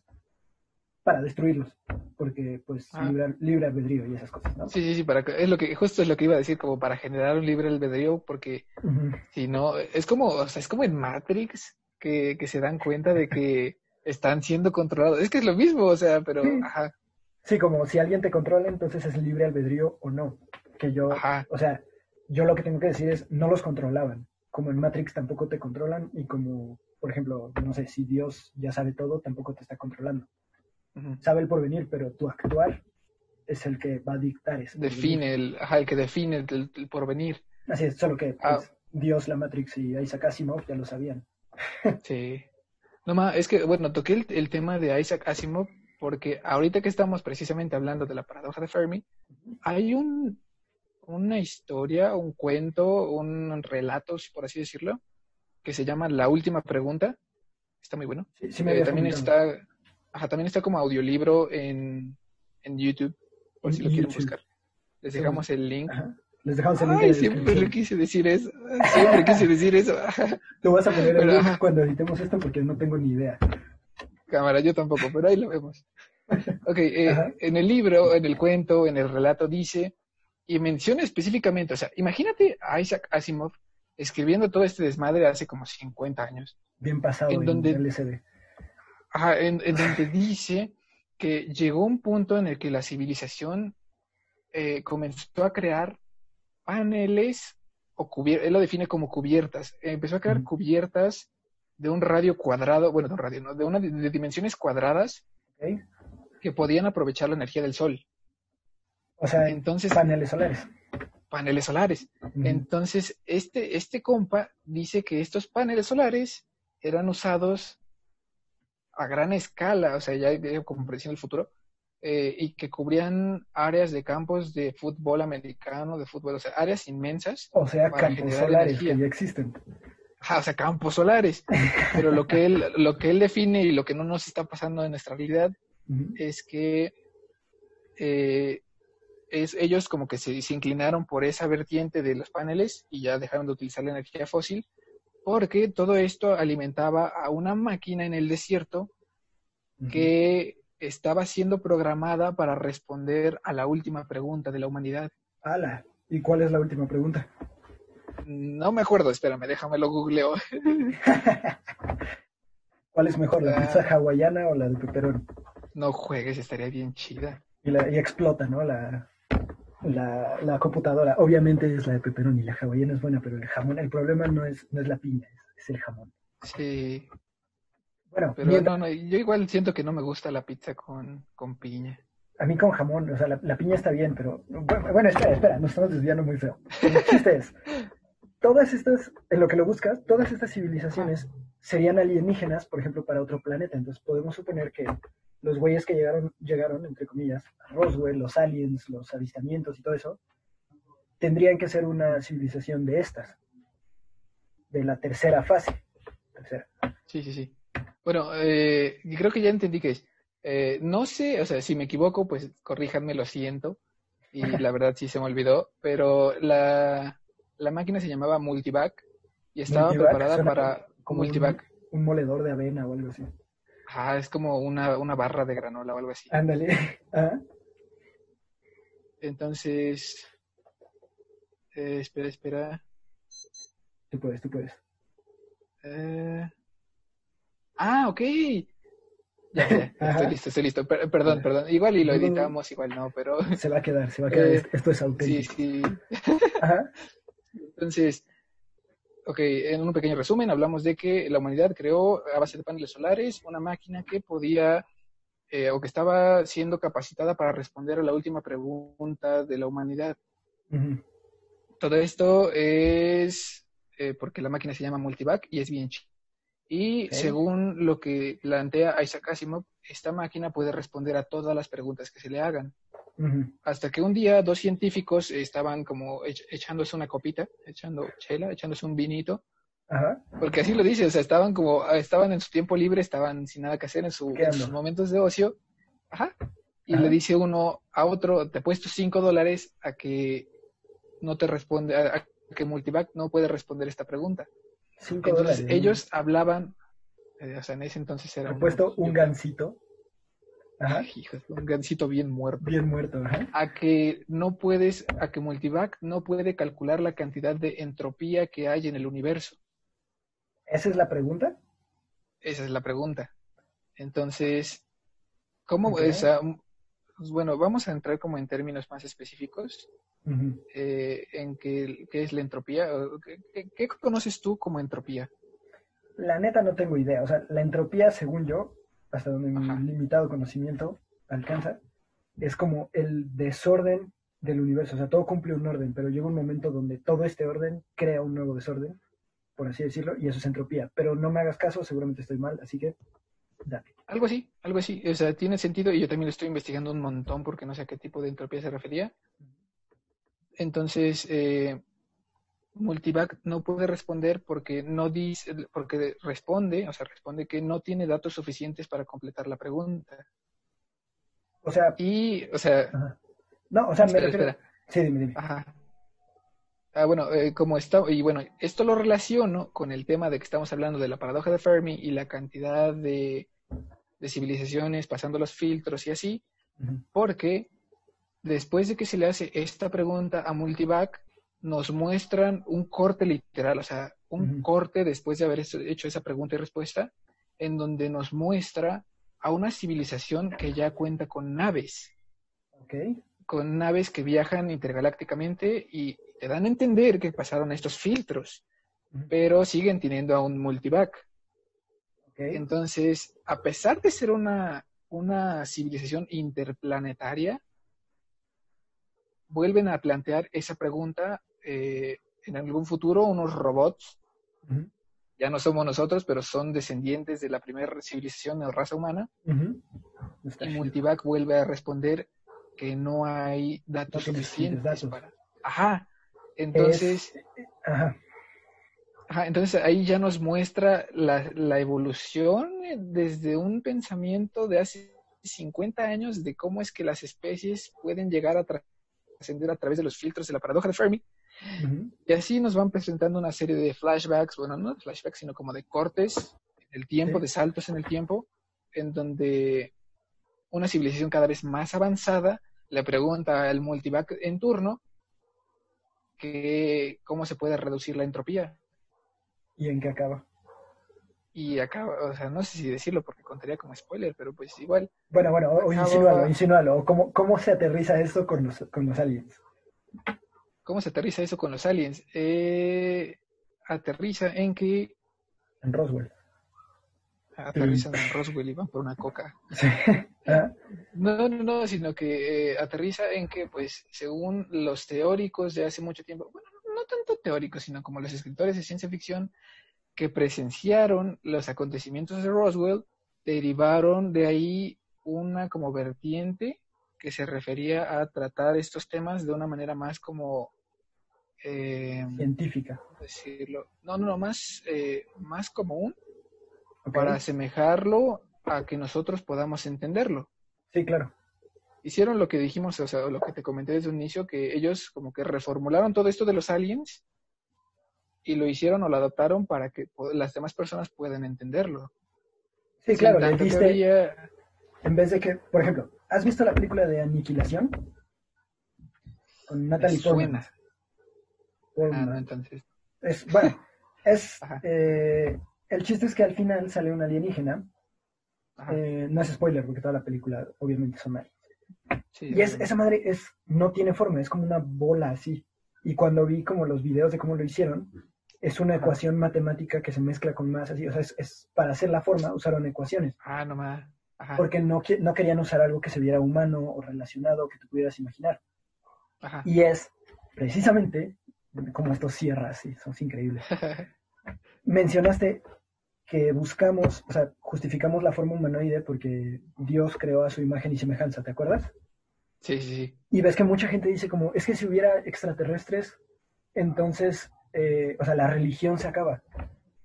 para destruirlos, porque pues ah. libre, albedrío y esas cosas, ¿no? Sí, sí, sí, para es lo que justo es lo que iba a decir, como para generar un libre albedrío, porque si no, es como, o sea, es como en Matrix que, que, se dan cuenta de que están siendo controlados. Es que es lo mismo, o sea, pero, sí. ajá. Sí, como si alguien te controla, entonces es libre albedrío o no. Que yo, o sea, yo lo que tengo que decir es, no los controlaban. Como en Matrix tampoco te controlan y como, por ejemplo, no sé, si Dios ya sabe todo, tampoco te está controlando sabe el porvenir, pero tu actuar es el que va a dictar eso. Define el, ajá, el que define el, porvenir. Así es, solo que ah. pues, Dios, la Matrix y Isaac Asimov ya lo sabían. Sí. No más, es que, bueno, toqué el, tema de Isaac Asimov porque ahorita que estamos precisamente hablando de la paradoja de Fermi, hay un, una historia, un cuento, un relato, por así decirlo, que se llama La Última Pregunta. Está muy bueno. Sí, sí me eh, también está Ajá, también está como audiolibro en, en YouTube, por si lo quieren buscar. Les dejamos el link. Les dejamos el link. Ay, siempre le quise decir eso. Siempre quise decir eso. Tú vas a poner el link cuando editemos esto porque no tengo ni idea. Cámara, yo tampoco, pero ahí lo vemos. Ok, eh, en el libro, en el cuento, en el relato dice, y menciona específicamente, o sea, imagínate a Isaac Asimov escribiendo todo este desmadre hace como 50 años. Bien pasado en, donde, LSD en, donde dice que llegó un punto en el que la civilización eh, comenzó a crear paneles o cubiertas, él lo define como cubiertas, empezó a crear cubiertas de un radio cuadrado, bueno, de un radio, no, de, una, de dimensiones cuadradas que podían aprovechar la energía del sol. O sea, entonces paneles solares. Paneles solares. Entonces, este, este compa dice que estos paneles solares eran usados a gran escala, o sea, ya como predicción del futuro, eh, y que cubrían áreas de campos de fútbol americano, de fútbol, o sea, áreas inmensas. O sea, campos solares que ya existen. o sea, campos solares. Pero lo que él, lo que él define y lo que no nos está pasando en nuestra realidad es que eh, es, ellos como que se, se, inclinaron por esa vertiente de los paneles y ya dejaron de utilizar la energía fósil porque todo esto alimentaba a una máquina en el desierto que estaba siendo programada para responder a la última pregunta de la humanidad. ¡Hala! ¿Y cuál es la última pregunta? No me acuerdo, espérame, déjame lo googleo. ¿Cuál es mejor, la pizza hawaiana o la de pepperoni? No juegues, estaría bien chida. Y, la, y explota, ¿no? La, la, la, computadora. Obviamente es la de pepperoni, la hawaiana es buena, pero el jamón, el problema no es, no es la piña, es, el jamón. Sí. Bueno, pero no, no, yo igual siento que no me gusta la pizza con, con piña. A mí con jamón, o sea, la, piña está bien, pero bueno, espera, espera, nos estamos desviando muy feo. El chiste es, todas estas, en lo que lo buscas, todas estas civilizaciones serían alienígenas, por ejemplo, para otro planeta. Entonces podemos suponer que los güeyes que llegaron, llegaron, entre comillas, a Roswell, los aliens, los avistamientos y todo eso, tendrían que ser una civilización de estas, de la tercera fase. Sí, sí, sí. Bueno, eh, creo que ya entendí que es. Eh, no sé, o sea, si me equivoco, pues corríjanme, lo siento. Y la verdad sí se me olvidó, pero la, la máquina se llamaba Multivac y estaba Multivac, preparada para como un- Multivac. Un, moledor de avena o algo así. Ah, es como una, una barra de granola o algo así. Ándale. Ajá. Entonces, eh, espera, espera. Tú puedes, tú puedes. Eh, Ah, ok. Ya, estoy listo, estoy listo. Per- perdón, perdón. Igual y lo editamos, igual no, pero Se va a quedar, se va a quedar. Eh, Esto es sí, auténtico. sí. Ajá. Entonces, ok, en un pequeño resumen, hablamos de que la humanidad creó a base de paneles solares una máquina que podía eh, o que estaba siendo capacitada para responder a la última pregunta de la humanidad. Todo esto es eh, porque la máquina se llama Multivac y es bien chido. Y según lo que plantea Isaac Asimov, esta máquina puede responder a todas las preguntas que se le hagan. Hasta que un día dos científicos estaban como ech- echándose una copita, echando chela, echándose un vinito, Ajá. porque así lo dice, o sea, estaban como, estaban en su tiempo libre, estaban sin nada que hacer en, su- sus momentos de ocio, ajá, y le dice uno a otro, te he puesto cinco dólares a que no te responde, a, a que Multivac no puede responder esta pregunta. Cinco Entonces dólares. ellos hablaban, eh, o sea, en ese entonces era He puesto un gan gansito. Ajá. un gancito bien muerto. Bien muerto. Ajá. a que no puedes, a que Multivac no puede calcular la cantidad de entropía que hay en el universo. ¿Esa es la pregunta? Esa es la pregunta. Entonces, ¿cómo es? pues bueno, vamos a entrar como en términos más específicos Eh, en qué, qué es la entropía. ¿Qué, conoces tú como entropía? La neta no tengo idea. O sea, la entropía, según yo, hasta donde mi limitado conocimiento alcanza, es como el desorden del universo. O sea, todo cumple un orden, pero llega un momento donde todo este orden crea un nuevo desorden, por así decirlo, y eso es entropía. Pero no me hagas caso, seguramente estoy mal, así que dale. Algo así, algo así. O sea, tiene sentido y yo también lo estoy investigando un montón porque no sé a qué tipo de entropía se refería. Entonces, eh, Multivac no puede responder porque no dice, porque responde, o sea, responde que no tiene datos suficientes para completar la pregunta. O sea, Y, o sea, ajá. no, o sea, me espera, refiero... espera. Sí, dime, dime. Ajá. Ah, bueno, eh, como está, y bueno, esto lo relaciono con el tema de que estamos hablando de la paradoja de Fermi y la cantidad de, de civilizaciones pasando los filtros y así, porque después de que se le hace esta pregunta a Multivac, nos muestran un corte literal, o sea, un corte después de haber hecho- esa pregunta y respuesta, en donde nos muestra a una civilización que ya cuenta con naves, Ok. con naves que viajan intergalácticamente y te dan a entender que pasaron estos filtros, pero siguen teniendo a un Multivac. Entonces, a pesar de ser una, una civilización interplanetaria, vuelven a plantear esa pregunta eh, en algún futuro, unos robots, ya no somos nosotros, pero son descendientes de la primera civilización de raza humana, y. Multivac vuelve a responder que no hay datos No suficientes datos. para... Ajá, entonces... Ajá. Ajá, entonces ahí ya nos muestra la, la evolución eh, desde un pensamiento de hace 50 años de cómo es que las especies pueden llegar a trascender a través de los filtros de la paradoja de Fermi. Y así nos van presentando una serie de flashbacks, bueno, no flashbacks, sino como de cortes en el tiempo, Sí. de saltos en el tiempo, en donde una civilización cada vez más avanzada le pregunta al multivac en turno que cómo se puede reducir la entropía. ¿Y en qué acaba? Y acá, o sea, no sé si decirlo porque contaría como spoiler, pero pues igual. Bueno, bueno, o, Acaba- insínúalo. ¿Cómo, ¿Cómo se aterriza esto con los, con los aliens? ¿Cómo se aterriza eso con los aliens? Eh, aterriza en que En Roswell. aterrizan en Roswell y van por una coca. Sí. Ah, No, no, no, sino que eh, aterriza en que, pues, según los teóricos de hace mucho tiempo, bueno, no tanto teóricos, sino como los escritores de ciencia ficción que presenciaron los acontecimientos de Roswell, derivaron de ahí una como vertiente que se refería a tratar estos temas de una manera más como, eh, científica. ¿cómo decirlo? No, no, no, más, eh, más común para asemejarlo a que nosotros podamos entenderlo. Sí, claro. Hicieron lo que dijimos, o sea, lo que te comenté desde un inicio, que ellos como que reformularon todo esto de los aliens y lo hicieron o lo adaptaron para que las demás personas puedan entenderlo. Sí, claro, le diste, en vez de que, por ejemplo, ¿has visto la película de Aniquilación? Con Natalie Portman. Ah, no, entonces. Es, bueno, es, eh, el chiste es que al final sale un alienígena. Eh, no es spoiler porque toda la película obviamente son aliens. y es, esa madre es, no tiene forma, es como una bola así. Y cuando vi como los videos de cómo lo hicieron, es una ecuación matemática que se mezcla con más así. O sea, es, para hacer la forma usaron ecuaciones. Ah, nomás. Porque no, no querían usar algo que se viera humano o relacionado que tú pudieras imaginar. Ajá. Y es precisamente como estos cierras, sí, son increíbles. Mencionaste que buscamos, o sea, justificamos la forma humanoide porque Dios creó a su imagen y semejanza, ¿te acuerdas? Sí, sí, sí. Y ves que mucha gente dice como, es que si hubiera extraterrestres, entonces, eh, o sea, la religión se acaba,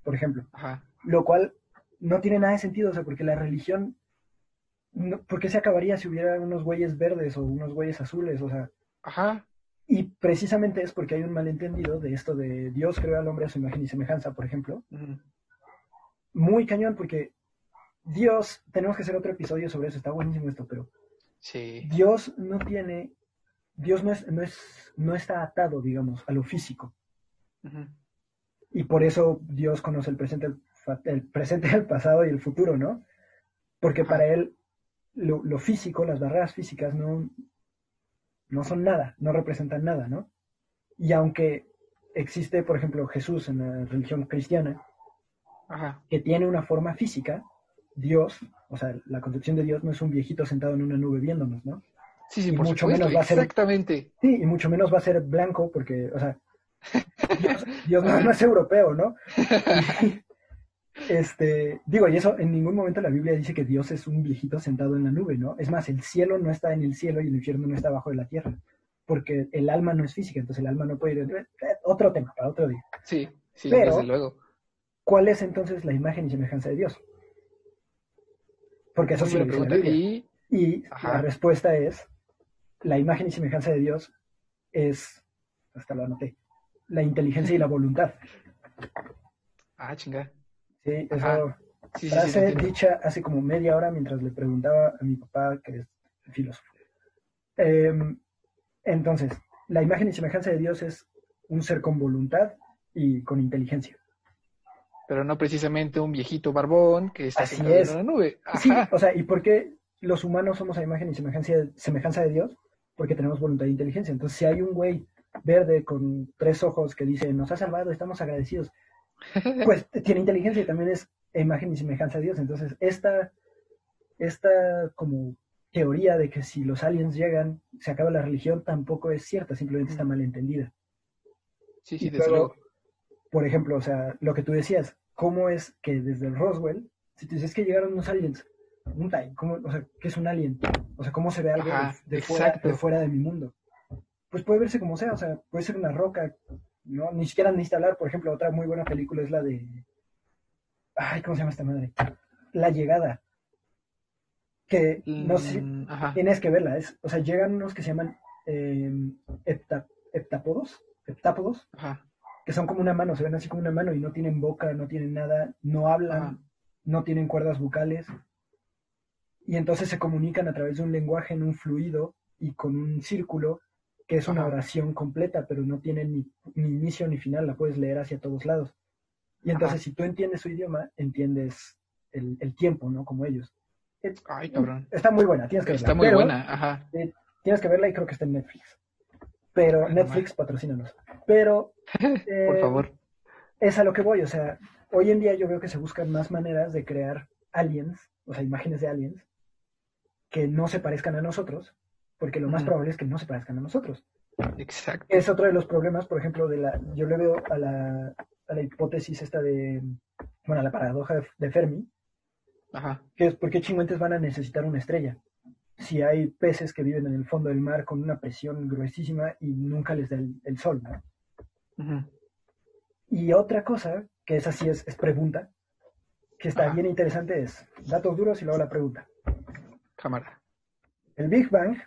por ejemplo. Ajá. Lo cual no tiene nada de sentido, o sea, porque la religión, ¿por qué se acabaría si hubiera unos güeyes verdes o unos güeyes azules? O sea, Ajá. Y precisamente es porque hay un malentendido de esto de Dios creó al hombre a su imagen y semejanza, por ejemplo. Muy cañón, porque Dios, tenemos que hacer otro episodio sobre eso, está buenísimo esto, pero sí. Dios no tiene, Dios no, es, no, es, no está atado, digamos, a lo físico. Y por eso Dios conoce el presente, el, presente, el pasado y el futuro, ¿no? Porque para él lo, lo, físico, las barreras físicas, no, no son nada, no representan nada, ¿no? Y aunque existe, por ejemplo, Jesús en la religión cristiana, que tiene una forma física, Dios, o sea, la concepción de Dios no es un viejito sentado en una nube viéndonos, ¿no? Sí, sí, por mucho menos va a ser, exactamente. Sí, y mucho menos va a ser blanco porque, o sea, Dios, no, es europeo, ¿no? Este, digo, y eso en ningún momento la Biblia dice que Dios es un viejito sentado en la nube, ¿no? Es más, el cielo no está en el cielo y el infierno no está abajo de la tierra, porque el alma no es física, entonces el alma no puede ir. Otro tema, para otro día. Sí, sí, desde luego. ¿Cuál es entonces la imagen y semejanza de Dios? Porque eso sí lo pregunta. Y, y la respuesta es: la imagen y semejanza de Dios es, hasta lo anoté, la inteligencia y la voluntad. Ah, chingada. Sí, eso. frase dicha hace como media hora mientras le preguntaba a mi papá, que es filósofo. Em, entonces, la imagen y semejanza de Dios es un ser con voluntad y con inteligencia. Pero no precisamente un viejito barbón que está Así en la nube. Sí, o sea, ¿y por qué los humanos somos a imagen y semejanza, semejanza de Dios? Porque tenemos voluntad e inteligencia. Entonces, si hay un güey verde con tres ojos que dice, nos ha salvado, estamos agradecidos, pues tiene inteligencia y también es imagen y semejanza de Dios. Entonces, esta, esta como teoría de que si los aliens llegan, se acaba la religión, tampoco es cierta, simplemente está mal entendida. Sí, sí, desde luego. Por ejemplo, o sea, lo que tú decías, ¿cómo es que desde el Roswell, si tú dices que llegaron unos aliens, un ¿cómo, o sea, ¿qué es un alien? O sea, ¿cómo se ve algo de, fuera, de, fuera, de mi mundo? Pues puede verse como sea, o sea, puede ser una roca, ¿no? Ni siquiera necesita hablar, por ejemplo, otra muy buena película es la de... Ay, ¿cómo se llama esta madre? La llegada. Que no sé, mm, tienes que verla. Es, o sea, llegan unos que se llaman eh, heptapodos, heptápodos, que son como una mano, se ven así como una mano y no tienen boca, no tienen nada, no hablan, no tienen cuerdas bucales. Y entonces se comunican a través de un lenguaje en un fluido y con un círculo que es una oración completa, pero no tiene ni, inicio ni final, la puedes leer hacia todos lados. Y entonces, si tú entiendes su idioma, entiendes el, tiempo, ¿no? Como ellos. Ay, cabrón. Está muy buena, tienes que verla. Está muy buena, ajá. Eh, tienes que verla y creo que está en Netflix. Pero Netflix, patrocínanos. Pero. Eh, Por favor. Es a lo que voy, o sea, hoy en día yo veo que se buscan más maneras de crear aliens, o sea, imágenes de aliens, que no se parezcan a nosotros, porque lo más probable es que no se parezcan a nosotros. Exacto. Es otro de los problemas, por ejemplo, de la, yo le veo a la, a la hipótesis esta de, bueno, a la paradoja de, Fermi, Ajá. que es por qué chingüentes van a necesitar una estrella. Si hay peces que viven en el fondo del mar con una presión gruesísima y nunca les da el, sol, ¿no? Y otra cosa, que esa sí es, es pregunta, que está bien interesante es datos duros y luego la pregunta. Cámara. El Big Bang.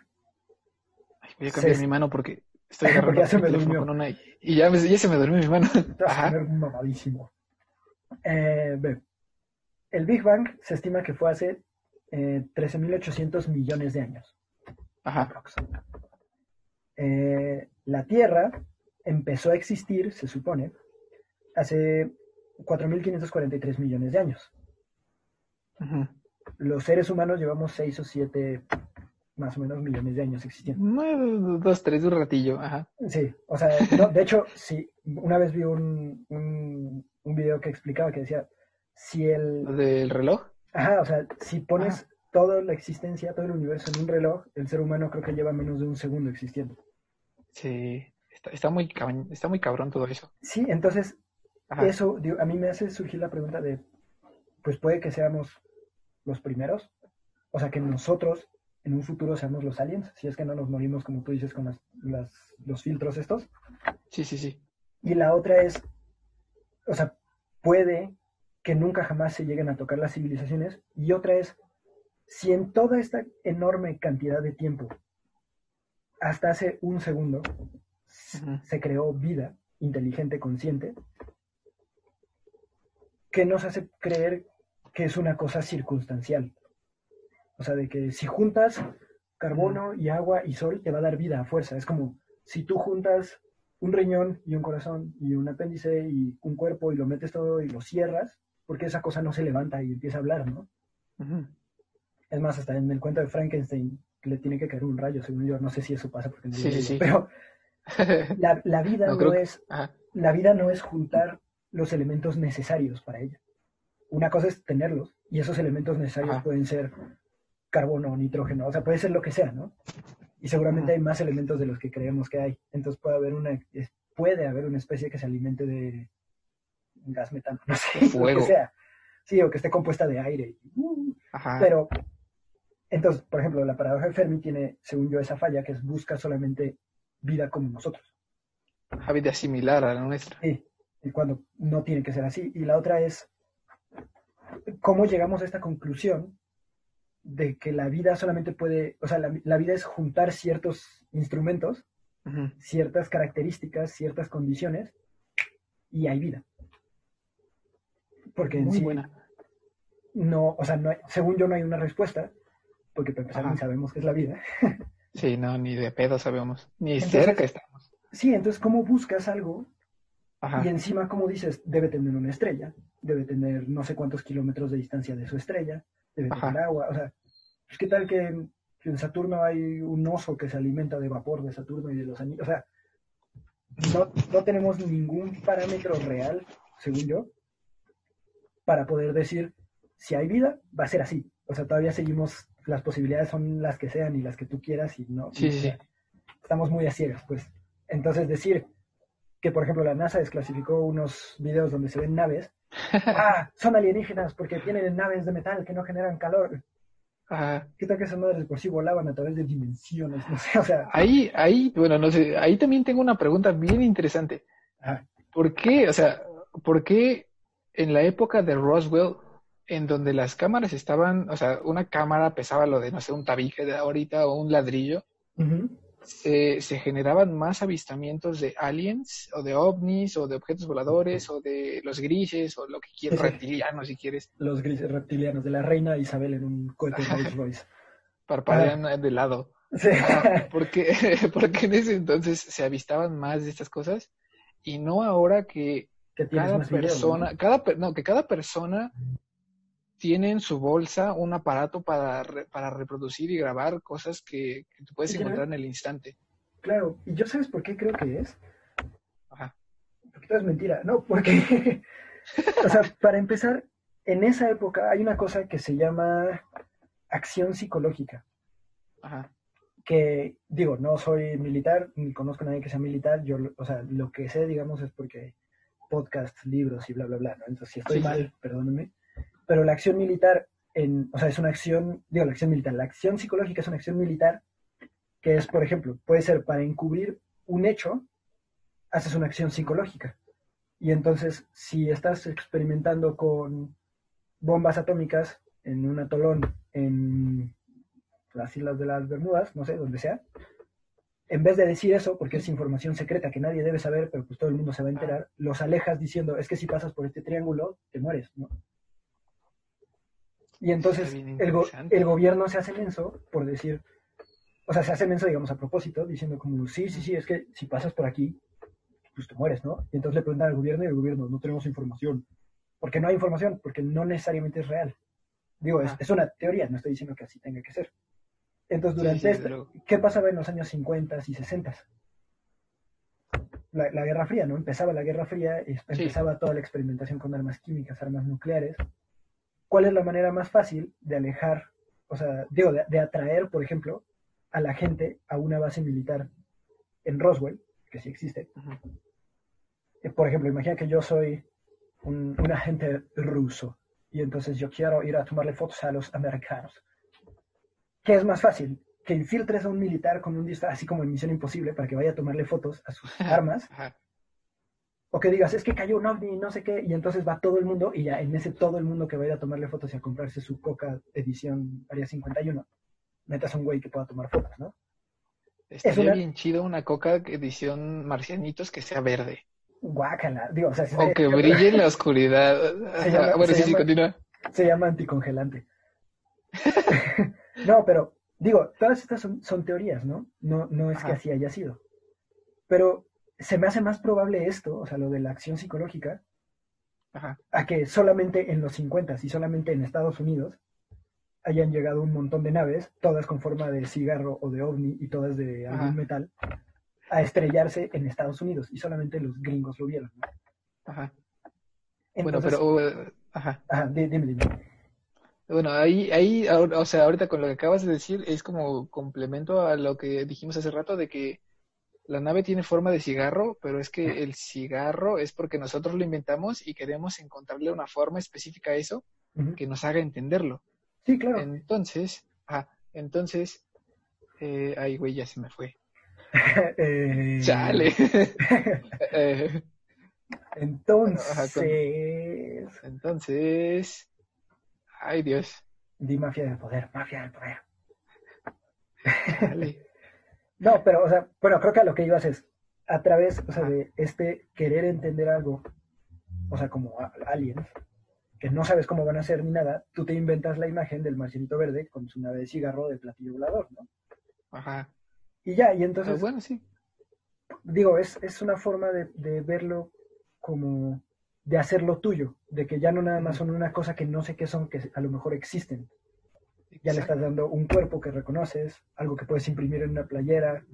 Voy a cambiar mi mano porque estoy porque ya se me durmió. y ya, se me durmió mi mano. Ajá. mamadísimo. Eh, el Big Bang se estima que fue hace eh, 13.800 millones de años. Ajá. Eh, la Tierra empezó a existir, se supone, hace 4.543 millones de años. Los seres humanos llevamos 6 o 7 más o menos millones de años existiendo. Dos, tres, un ratillo, ajá. Sí, o sea, de hecho, sí, una vez vi un, un, un, video que explicaba que decía, si el... ¿Del reloj? Ajá, o sea, si pones toda la existencia, todo el universo en un reloj, el ser humano creo que lleva menos de un segundo existiendo. Sí, está, muy, está muy cabrón todo eso. Sí, entonces, eso a mí me hace surgir la pregunta de, pues puede que seamos los primeros, o sea, que nosotros en un futuro seamos los aliens, si es que no nos morimos, como tú dices, con las, los filtros estos. Sí, sí, sí. Y la otra es, o sea, puede que nunca jamás se lleguen a tocar las civilizaciones. Y otra es, si en toda esta enorme cantidad de tiempo, hasta hace un segundo, se creó vida inteligente, consciente, ¿qué nos hace creer que es una cosa circunstancial? O sea, de que si juntas carbono y agua y sol, te va a dar vida a fuerza. Es como si tú juntas un riñón y un corazón y un apéndice y un cuerpo y lo metes todo y lo cierras, porque esa cosa no se levanta y empieza a hablar, ¿no? Es más, hasta en el cuento de Frankenstein le tiene que caer un rayo, según yo. No sé si eso pasa porque no sí, sí, pero la, vida no, es la vida no es juntar los elementos necesarios para ella. Una cosa es tenerlos y esos elementos necesarios pueden ser carbono, nitrógeno, o sea, puede ser lo que sea, ¿no? Y seguramente hay más elementos de los que creemos que hay. Entonces puede haber una puede haber una especie que se alimente de gas metano, no sé, lo que sea. Sí, o que esté compuesta de aire. Pero, entonces, por ejemplo, la paradoja de Fermi tiene, según yo, esa falla que es busca solamente vida como nosotros. Vida similar a la nuestra. Sí, y cuando no tiene que ser así. Y la otra es, ¿cómo llegamos a esta conclusión de que la vida solamente puede, o sea, la, vida es juntar ciertos instrumentos, ciertas características, ciertas condiciones, y hay vida? Porque en sí, buena. no, o sea, no según yo no hay una respuesta, porque para empezar ni sabemos qué es la vida. sí, no, ni de pedo sabemos, ni cerca estamos. Sí, entonces, ¿cómo buscas algo? Y encima, como dices, debe tener una estrella, debe tener no sé cuántos kilómetros de distancia de su estrella, debe tener agua, o sea, pues qué tal que, en Saturno hay un oso que se alimenta de vapor de Saturno y de los anillos, o sea, no, no tenemos ningún parámetro real, según yo, para poder decir si hay vida, va a ser así. O sea, todavía seguimos, las posibilidades son las que sean y las que tú quieras y no. Sí, Estamos muy a ciegas, pues. Entonces, decir que, por ejemplo, la NASA desclasificó unos videos donde se ven naves. Ah, son alienígenas porque tienen naves de metal que no generan calor. Ah. ¿Qué tal que esas madres por sí volaban a través de dimensiones? No sé, o sea. Ahí, ahí, bueno, no sé, ahí también tengo una pregunta bien interesante. ¿Por qué, o sea, por qué en la época de Roswell, en donde las cámaras estaban, o sea, una cámara pesaba lo de, no sé, un tabique de ahorita o un ladrillo, se, generaban más avistamientos de aliens o de ovnis o de objetos voladores o de los grises o lo que quieras, reptilianos si quieres. Los grises reptilianos, de la reina Isabel en un cohete de Rolls Royce. Parpadean ah. de lado. Sí. porque, porque en ese entonces se avistaban más de estas cosas y no ahora que cada persona, cada no, que cada persona tiene en su bolsa un aparato para, para reproducir y grabar cosas que, tú puedes encontrar en el instante. Claro, y yo sabes por qué creo que es. Ajá. Porque todo es mentira, no, porque, o sea, para empezar, en esa época hay una cosa que se llama acción psicológica. Ajá. Que, digo, no soy militar, ni conozco a nadie que sea militar, yo, o sea, lo que sé, digamos, es porque podcasts, libros y bla, bla, bla. ¿no? Entonces, si estoy mal, perdónenme. Pero la acción militar, en, o sea, es una acción, digo, la acción militar, la acción psicológica es una acción militar que es, por ejemplo, puede ser para encubrir un hecho, haces una acción psicológica. Y entonces, si estás experimentando con bombas atómicas en un atolón en las Islas de las Bermudas, no sé, donde sea, en vez de decir eso, porque es información secreta que nadie debe saber, pero pues todo el mundo se va a enterar, los alejas diciendo, es que si pasas por este triángulo, te mueres, ¿no? Y entonces el, gobierno se hace menso por decir, o sea, se hace menso, digamos, a propósito, diciendo como, sí, sí, sí, es que si pasas por aquí, pues te mueres, ¿no? Y entonces le preguntan al gobierno y el gobierno, no tenemos información. Porque no hay información, porque no necesariamente es real. Digo, es, es, una teoría, no estoy diciendo que así tenga que ser. Entonces, durante esto, ¿qué pasaba en los años 50 y 60? La, la, Guerra Fría, ¿no? Empezaba la Guerra Fría, y empezaba toda la experimentación con armas químicas, armas nucleares. ¿Cuál es la manera más fácil de alejar, o sea, digo, de, atraer, por ejemplo, a la gente a una base militar en Roswell, que sí existe? Eh, por ejemplo, imagina que yo soy un, un agente ruso y entonces yo quiero ir a tomarle fotos a los americanos ¿Qué es más fácil? Que infiltres a un militar con un disfraz, así como en Misión Imposible, para que vaya a tomarle fotos a sus armas. O que digas, es que cayó un ovni, no sé qué, y entonces va todo el mundo, y ya en ese todo el mundo que va a ir a tomarle fotos y a comprarse su Coca edición Área 51, metas a un güey que pueda tomar fotos, ¿no? Estaría bien chido una Coca edición Marcianitos que sea verde. Guácala, digo, o sea, o que brille en la oscuridad. bueno, sí, sí, continúa. Se llama anticongelante. No, pero digo, todas estas son, teorías, ¿no? No, no es que así haya sido. Pero se me hace más probable esto, o sea, lo de la acción psicológica, a que solamente en los 50 y solamente en Estados Unidos hayan llegado un montón de naves, todas con forma de cigarro o de ovni y todas de algún metal, a estrellarse en Estados Unidos y solamente los gringos lo vieron. ¿no? Ajá. bueno, pero... Uh, ajá. Ajá, dime, dime. Bueno, ahí, ahí, o sea, ahorita con lo que acabas de decir es como complemento a lo que dijimos hace rato de que la nave tiene forma de cigarro, pero es que el cigarro es porque nosotros lo inventamos y queremos encontrarle una forma específica a eso que nos haga entenderlo. Sí, claro. Entonces, ah, entonces, eh, ay, güey, ya se me fue. eh... Chale. Eh, entonces, entonces, Ay, Dios. Di mafia del poder, mafia del poder. no, pero, o sea, bueno, creo que a lo que ibas es, a través, o sea, de este querer entender algo, o sea, como aliens, que no sabes cómo van a ser ni nada, tú te inventas la imagen del marcianito verde con su nave de cigarro de platillo volador, ¿no? Ajá. Y ya, y entonces... bueno, sí. Digo, es, es una forma de, de verlo como de hacerlo tuyo, de que ya no nada más son una cosa que no sé qué son, que a lo mejor existen. Ya le estás dando un cuerpo que reconoces, algo que puedes imprimir en una playera,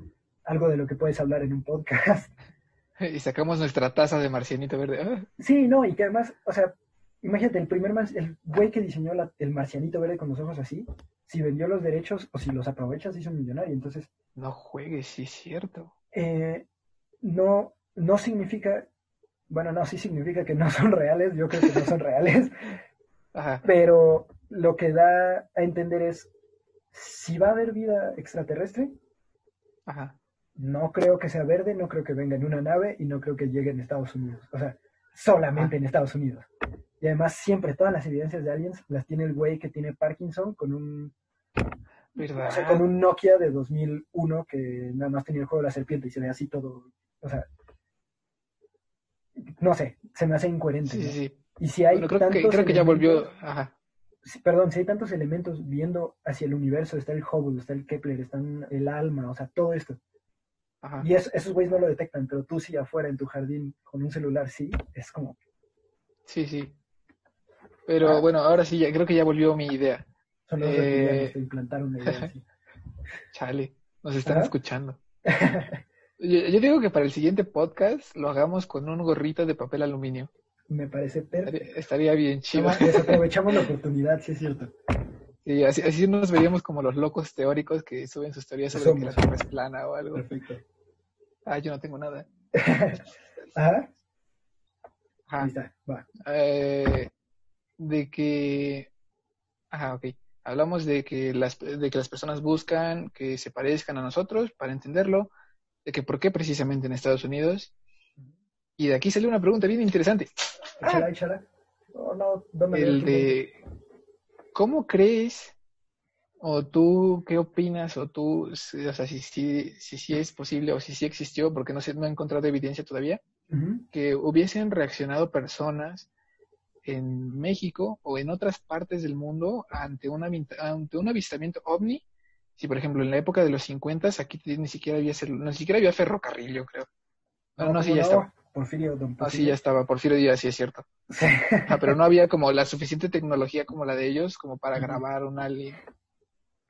algo de lo que puedes hablar en un podcast. Y sacamos nuestra taza de marcianito verde. Ah. Sí, no, y que además, o sea, imagínate, el primer el güey que diseñó el marcianito verde con los ojos así, si vendió los derechos o si los aprovechas, hizo un millonario. Entonces. No juegues, sí es cierto. Eh, no, no significa bueno, no, sí significa que no son reales, yo creo que no son reales, pero lo que da a entender es, si va a haber vida extraterrestre, no creo que sea verde, no creo que venga en una nave y no creo que llegue en Estados Unidos, o sea, solamente en Estados Unidos. Y además siempre todas las evidencias de aliens las tiene el güey que tiene Parkinson con un... con un Nokia de 2001 que nada más tenía el juego de la serpiente y se ve así todo, o sea, no sé, se me hace incoherente. Sí, sí, Y si hay creo, que, creo que ya volvió. Ajá. Perdón, si hay tantos elementos viendo hacia el universo, está el Hubble, está el Kepler, está el alma, o sea, todo esto. Ajá. Y esos güeyes no lo detectan, pero tú sí afuera en tu jardín con un celular, sí, es como. Sí, sí. Pero ah. bueno, ahora sí, ya, creo que ya volvió mi idea. Son los eh... que implantaron una idea Chale, nos están escuchando. Yo, digo que para el siguiente podcast lo hagamos con un gorrito de papel aluminio. Me parece perfecto. Estaría, bien chido. Aprovechamos la oportunidad, sí es cierto. Sí, así, así nos veríamos como los locos teóricos que suben sus teorías sobre que la Tierra es plana o algo. Perfecto. Ah, yo no tengo nada. Ajá. Ajá. Ahí está, va. Eh, de que... Ajá, ok. Hablamos de que, las, de que las personas buscan que se parezcan a nosotros para entenderlo de que por qué precisamente en Estados Unidos. Y de aquí salió una pregunta bien interesante. Échala, échala. ¿O no? ¿Dónde el de, ¿cómo crees o tú qué opinas o tú, o sea, si sí si, si, es posible o si sí existió, porque no sé, no he encontrado evidencia todavía, que hubiesen reaccionado personas en México o en otras partes del mundo ante, una, ante un avistamiento ovni. Si, por ejemplo, en la época de los 50 aquí ni siquiera había, ni siquiera había ferrocarril, yo creo. No, no, sí, ya estaba. Porfirio, don Porfirio. Ah, sí, ya estaba. Porfirio Díaz, sí es cierto. Ah, pero no había como la suficiente tecnología como la de ellos como para grabar un alien.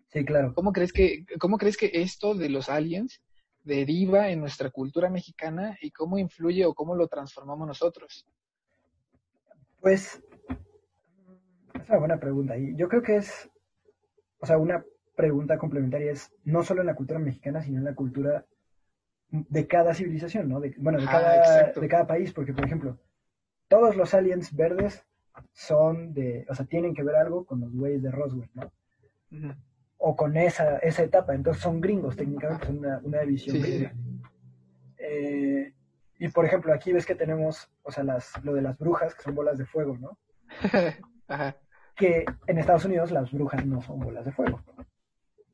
Sí, claro. ¿Cómo crees que, cómo crees que esto de los aliens deriva en nuestra cultura mexicana y cómo influye o cómo lo transformamos nosotros? Pues es una buena pregunta. Y yo creo que es, o sea, una pregunta complementaria es no solo en la cultura mexicana, sino en la cultura de cada civilización, ¿no? De, bueno, de ah, cada, de cada país, porque, por ejemplo, todos los aliens verdes son de, o sea, tienen que ver algo con los güeyes de Roswell, ¿no? O con esa, esa etapa, entonces son gringos, técnicamente son una, una división gringa. Eh, y por ejemplo, aquí ves que tenemos, o sea, las, lo de las brujas, que son bolas de fuego, ¿no? Ajá. Que en Estados Unidos las brujas no son bolas de fuego.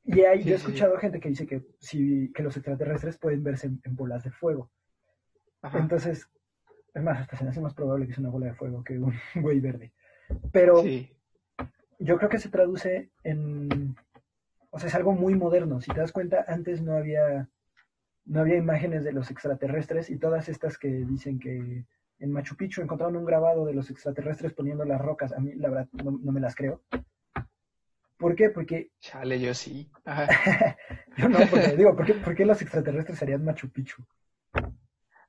Y ahí yo he escuchado gente que dice que, si, que los extraterrestres pueden verse en, bolas de fuego. Entonces, es más, hasta se me hace más probable que sea una bola de fuego que un güey verde. Pero yo creo que se traduce en... O sea, es algo muy moderno. Si te das cuenta, antes no había no había imágenes de los extraterrestres y todas estas que dicen que en Machu Picchu encontraron un grabado de los extraterrestres poniendo las rocas. A mí, la verdad, no, me las creo. ¿Por qué? Porque... Chale, yo sí. yo no, porque digo, ¿por qué, los extraterrestres harían Machu Picchu?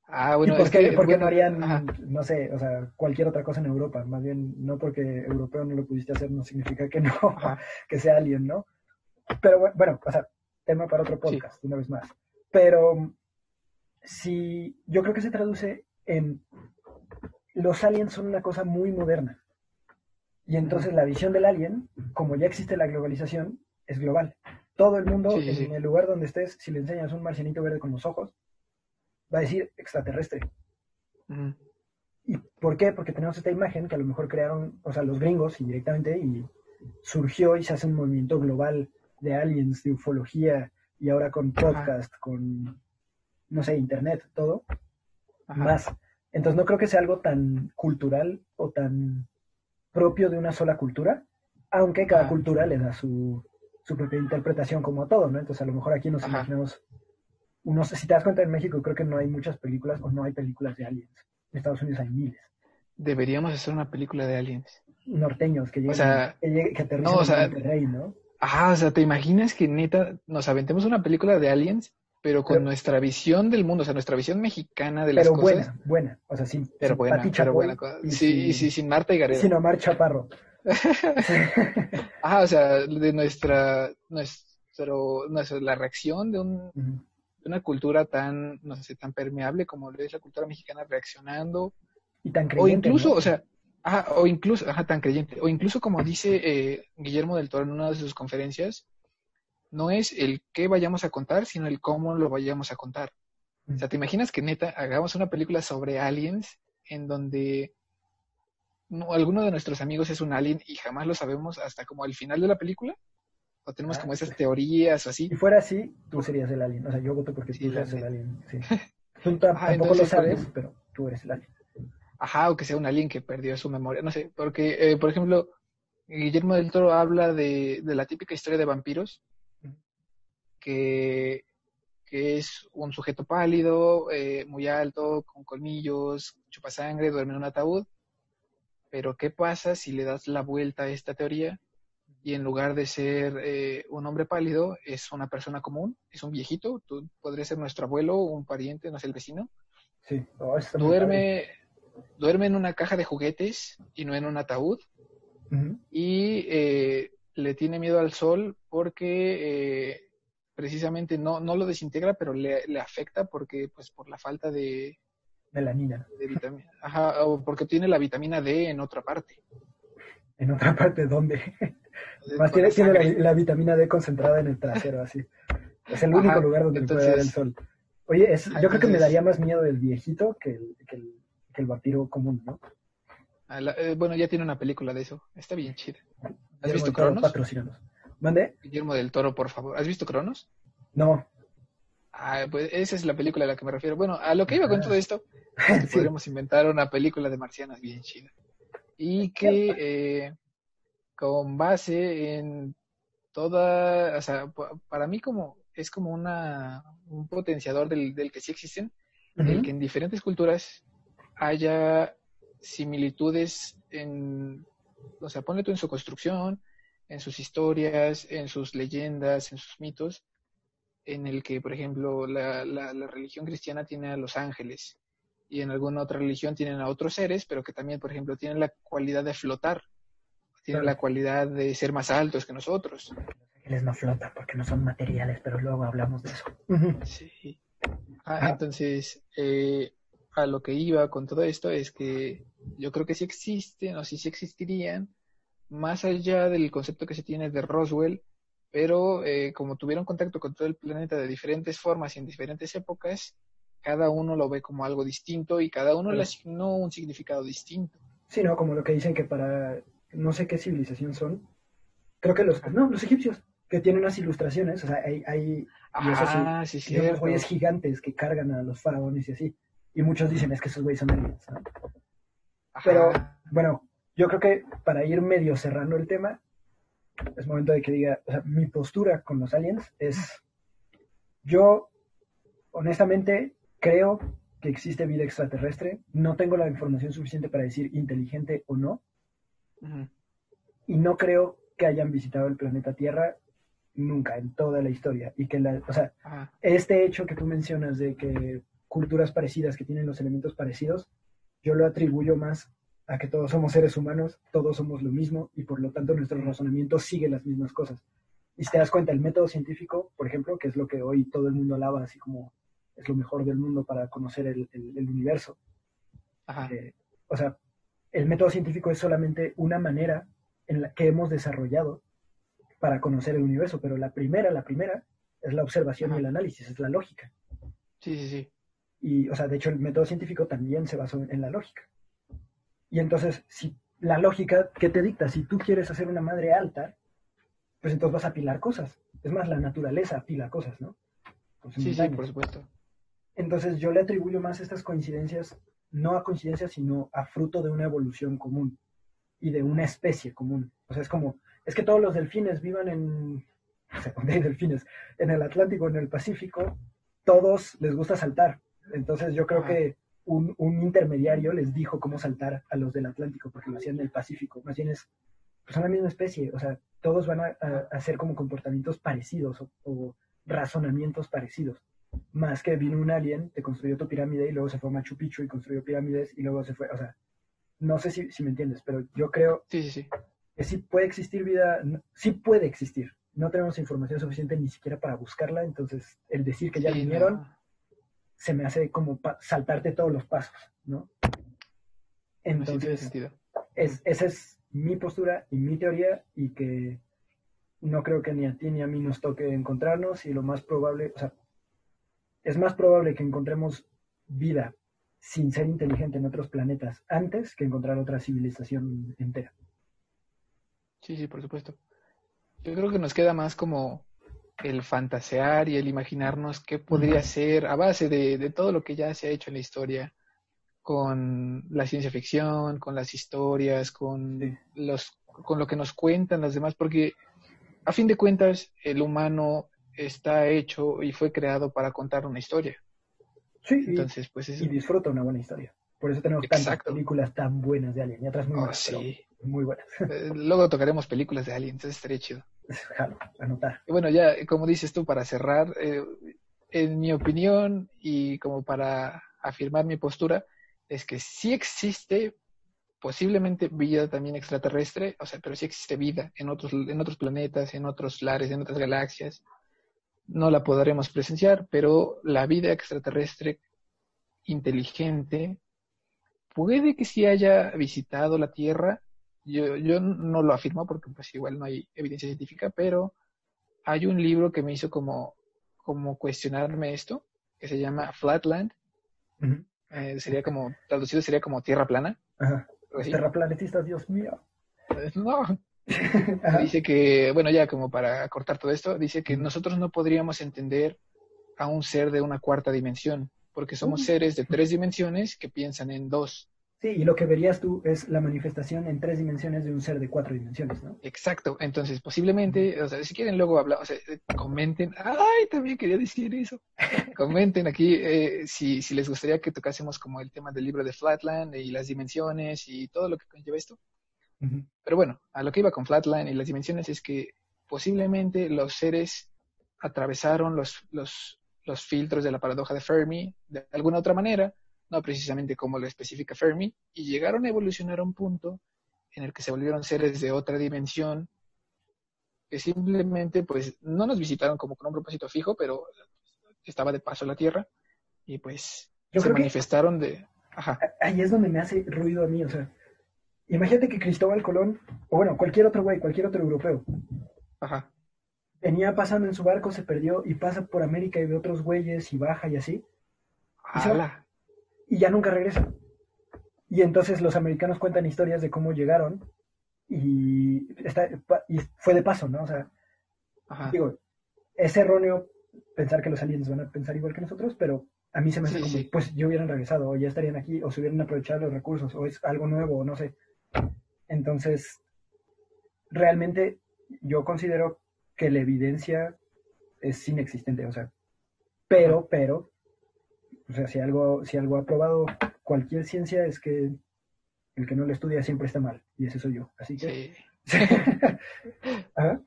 Ah, bueno, por qué, no harían, no sé, o sea, cualquier otra cosa en Europa? Más bien, no porque europeo no lo pudiste hacer, no significa que no, que sea alien, ¿no? Pero bueno, o sea, tema para otro podcast, una vez más. Pero si yo creo que se traduce en los aliens son una cosa muy moderna. Y entonces la visión del alien, como ya existe la globalización, es global. Todo el mundo, en el lugar donde estés, si le enseñas un marcianito verde con los ojos, va a decir extraterrestre. ¿Y por qué? Porque tenemos esta imagen que a lo mejor crearon, o sea, los gringos indirectamente, y surgió y se hace un movimiento global de aliens, de ufología, y ahora con podcast, con, no sé, internet, todo, más. Entonces no creo que sea algo tan cultural o tan propio de una sola cultura, aunque cada cultura le da su, su propia interpretación como a todo, ¿no? Entonces a lo mejor aquí nos imaginamos, unos, si te das cuenta en México creo que no hay muchas películas o no hay películas de aliens. En Estados Unidos hay miles. Deberíamos hacer una película de aliens. Norteños que llegan, que, que aterrizan no, o sea, en ¿no? Ah, o sea, ¿te imaginas que neta nos aventemos una película de aliens, pero con nuestra visión del mundo, o sea, nuestra visión mexicana de las cosas? Pero buena, buena, o sea, sin, pero buena, pero buena. sí, sí, sin Marta y Gareda. Sin Omar Chaparro. ah, o sea, de nuestra, nuestro, nuestra la reacción de, un, de una cultura tan, no sé, tan permeable como es la cultura mexicana reaccionando. Y tan creyente. O incluso, o sea, Ajá, o incluso, ajá, tan creyente. O incluso como dice eh, Guillermo del Toro en una de sus conferencias, no es el qué vayamos a contar, sino el cómo lo vayamos a contar. O sea, ¿te imaginas que neta hagamos una película sobre aliens en donde alguno de nuestros amigos es un alien y jamás lo sabemos hasta como al final de la película? ¿O tenemos ah, como esas teorías o así? Si fuera así, tú serías el alien. O sea, yo voto porque tú eres el alien. Sí. Tú tampoco lo sabes, pero tú eres el alien. Ajá, o que sea un alien que perdió su memoria, no sé, porque, eh, por ejemplo, Guillermo del Toro habla de, la típica historia de vampiros, que, es un sujeto pálido, eh, muy alto, con colmillos, chupa sangre, duerme en un ataúd, pero ¿qué pasa si le das la vuelta a esta teoría y en lugar de ser eh, un hombre pálido, es una persona común, es un viejito, tú podría ser nuestro abuelo, un pariente, no sé, el vecino. Sí, duerme, duerme en una caja de juguetes y no en un ataúd. Y eh, le tiene miedo al sol porque eh, precisamente no, no lo desintegra, pero le, afecta porque, pues, por la falta de... Melanina. De vitamina. Ajá, o porque tiene la vitamina D en otra parte. ¿En otra parte dónde? Más tiene, la, vitamina D concentrada en el trasero, así. Es el único lugar donde puede ver el sol. Oye, yo creo que me daría más miedo el viejito que el, que el el vampiro común, ¿no? Eh, bueno, ya tiene una película de eso. Está bien chida. ¿Has visto Cronos? ¿Mande? Guillermo del Toro, por favor. ¿Has visto Cronos? No. Ah, pues esa es la película a la que me refiero. Bueno, a lo que iba con todo esto, podríamos inventar una película de marcianas bien chida. Y que eh, con base en toda, o sea, para mí como es como una, un potenciador del, del que sí existen, el que en diferentes culturas haya similitudes en, o sea, ponle tú en su construcción, en sus historias, en sus leyendas, en sus mitos, en el que, por ejemplo, la, la, religión cristiana tiene a los ángeles y en alguna otra religión tienen a otros seres, pero que también, por ejemplo, tienen la cualidad de flotar, tienen la cualidad de ser más altos que nosotros. Los ángeles no flotan porque no son materiales, pero luego hablamos de eso. Sí. Ah, entonces, eh, a lo que iba con todo esto es que yo creo que sí existen o sí, sí existirían, más allá del concepto que se tiene de Roswell, pero eh, como tuvieron contacto con todo el planeta de diferentes formas y en diferentes épocas, cada uno lo ve como algo distinto y cada uno le asignó un significado distinto. Sí, no, como lo que dicen que para no sé qué civilización son, creo que los, no, los egipcios, que tienen unas ilustraciones, o sea, hay, hay ah, sí, sí, güeyes gigantes que cargan a los faraones y así. Y muchos dicen, es que esos güeyes son aliens. Pero, bueno, yo creo que para ir medio cerrando el tema, es momento de que diga, o sea, mi postura con los aliens es, yo honestamente creo que existe vida extraterrestre, no tengo la información suficiente para decir inteligente o no, y no creo que hayan visitado el planeta Tierra nunca en toda la historia, y que la, o sea, este hecho que tú mencionas de que culturas parecidas que tienen los elementos parecidos, yo lo atribuyo más a que todos somos seres humanos, todos somos lo mismo y por lo tanto nuestro razonamiento sigue las mismas cosas. Y si te das cuenta, el método científico, por ejemplo, que es lo que hoy todo el mundo alaba, así como es lo mejor del mundo para conocer el, universo. Eh, o sea, el método científico es solamente una manera en la que hemos desarrollado para conocer el universo, pero la primera, la primera, es la observación y el análisis, es la lógica. Sí, sí, sí. Y, o sea, de hecho, el método científico también se basó en la lógica. Y entonces, si la lógica, ¿qué te dicta? Si tú quieres hacer una madre alta, pues entonces vas a apilar cosas. Es más, la naturaleza apila cosas, ¿no? sí, sí, por supuesto. Entonces, yo le atribuyo más estas coincidencias, no a coincidencias, sino a fruto de una evolución común y de una especie común. O sea, es como, es que todos los delfines vivan en, o sea, hay delfines? En el Atlántico, en el Pacífico, todos les gusta saltar. Entonces yo creo que un, intermediario les dijo cómo saltar a los del Atlántico, porque lo hacían en el Pacífico. Más bien es, pues son la misma especie, o sea, todos van a, hacer como comportamientos parecidos o, razonamientos parecidos. Más que vino un alien, te construyó tu pirámide y luego se fue a Machu Picchu y construyó pirámides y luego se fue, o sea, no sé si, me entiendes, pero yo creo que sí puede existir vida, sí puede existir. No tenemos información suficiente ni siquiera para buscarla, entonces el decir que ya vinieron se me hace como saltarte todos los pasos, ¿no? Entonces, es, esa es mi postura y mi teoría y que no creo que ni a ti ni a mí nos toque encontrarnos y lo más probable, o sea, es más probable que encontremos vida sin ser inteligente en otros planetas antes que encontrar otra civilización entera. Sí, sí, por supuesto. Yo creo que nos queda más como el fantasear y el imaginarnos qué podría ser a base de, todo lo que ya se ha hecho en la historia con la ciencia ficción, con las historias, con, los, con lo que nos cuentan las demás, porque a fin de cuentas el humano está hecho y fue creado para contar una historia. Sí, Entonces, pues y disfruta una buena historia. Por eso tenemos tantas películas tan buenas de Alien y otras muy oh, buenas. muy buenas. Eh, luego tocaremos películas de Alien, entonces estaría chido. Bueno, ya, como dices tú, para cerrar, eh, en mi opinión y como para afirmar mi postura, es que sí existe posiblemente vida también extraterrestre, o sea, pero sí existe vida en otros, en otros planetas, en otros lares, en otras galaxias. No la podremos presenciar, pero la vida extraterrestre inteligente puede que sí haya visitado la Tierra yo, yo no lo afirmo porque pues igual no hay evidencia científica, pero hay un libro que me hizo como, como cuestionarme esto, que se llama Flatland. Eh, sería como, traducido sería como tierra plana. así. terraplanetistas, Dios mío. No, Ajá. dice que, bueno, ya como para cortar todo esto, dice que nosotros no podríamos entender a un ser de una cuarta dimensión, porque somos Mm. seres de tres dimensiones que piensan en dos. Sí, y lo que verías tú es la manifestación en tres dimensiones de un ser de cuatro dimensiones, ¿no? Exacto. Entonces, posiblemente, o sea, si quieren luego hablar, o sea, eh, comenten. Ay, también quería decir eso. comenten aquí eh, si, si les gustaría que tocásemos como el tema del libro de Flatland y las dimensiones y todo lo que conlleva esto. Pero bueno, a lo que iba con Flatland y las dimensiones es que posiblemente los seres atravesaron los, los, los filtros de la paradoja de Fermi de alguna otra manera, no precisamente como lo especifica Fermi, y llegaron a evolucionar a un punto en el que se volvieron seres de otra dimensión que simplemente pues no nos visitaron como con un propósito fijo, pero estaba de paso la Tierra y pues Yo se manifestaron de... Ajá, Ahí es donde me hace ruido a mí, o sea, imagínate que Cristóbal Colón, o bueno, cualquier otro güey, cualquier otro europeo, ajá, venía pasando en su barco, se perdió y pasa por América y ve otros güeyes y baja y así, ¿Y se va? Y ya nunca regresa. Y entonces los americanos cuentan historias de cómo llegaron y, está, y fue de paso, ¿no? O sea, ajá. digo, es erróneo pensar que los aliens van a pensar igual que nosotros, pero a mí se me hace Sí, como, sí. pues ya hubieran regresado, o ya estarían aquí, o se hubieran aprovechado los recursos, o es algo nuevo, o no sé. Entonces, realmente yo considero que la evidencia es inexistente, o sea, pero, pero, o sea, si algo, si algo ha probado cualquier ciencia es que el que no lo estudia siempre está mal, y ese soy yo. Así que, Sí. Ajá.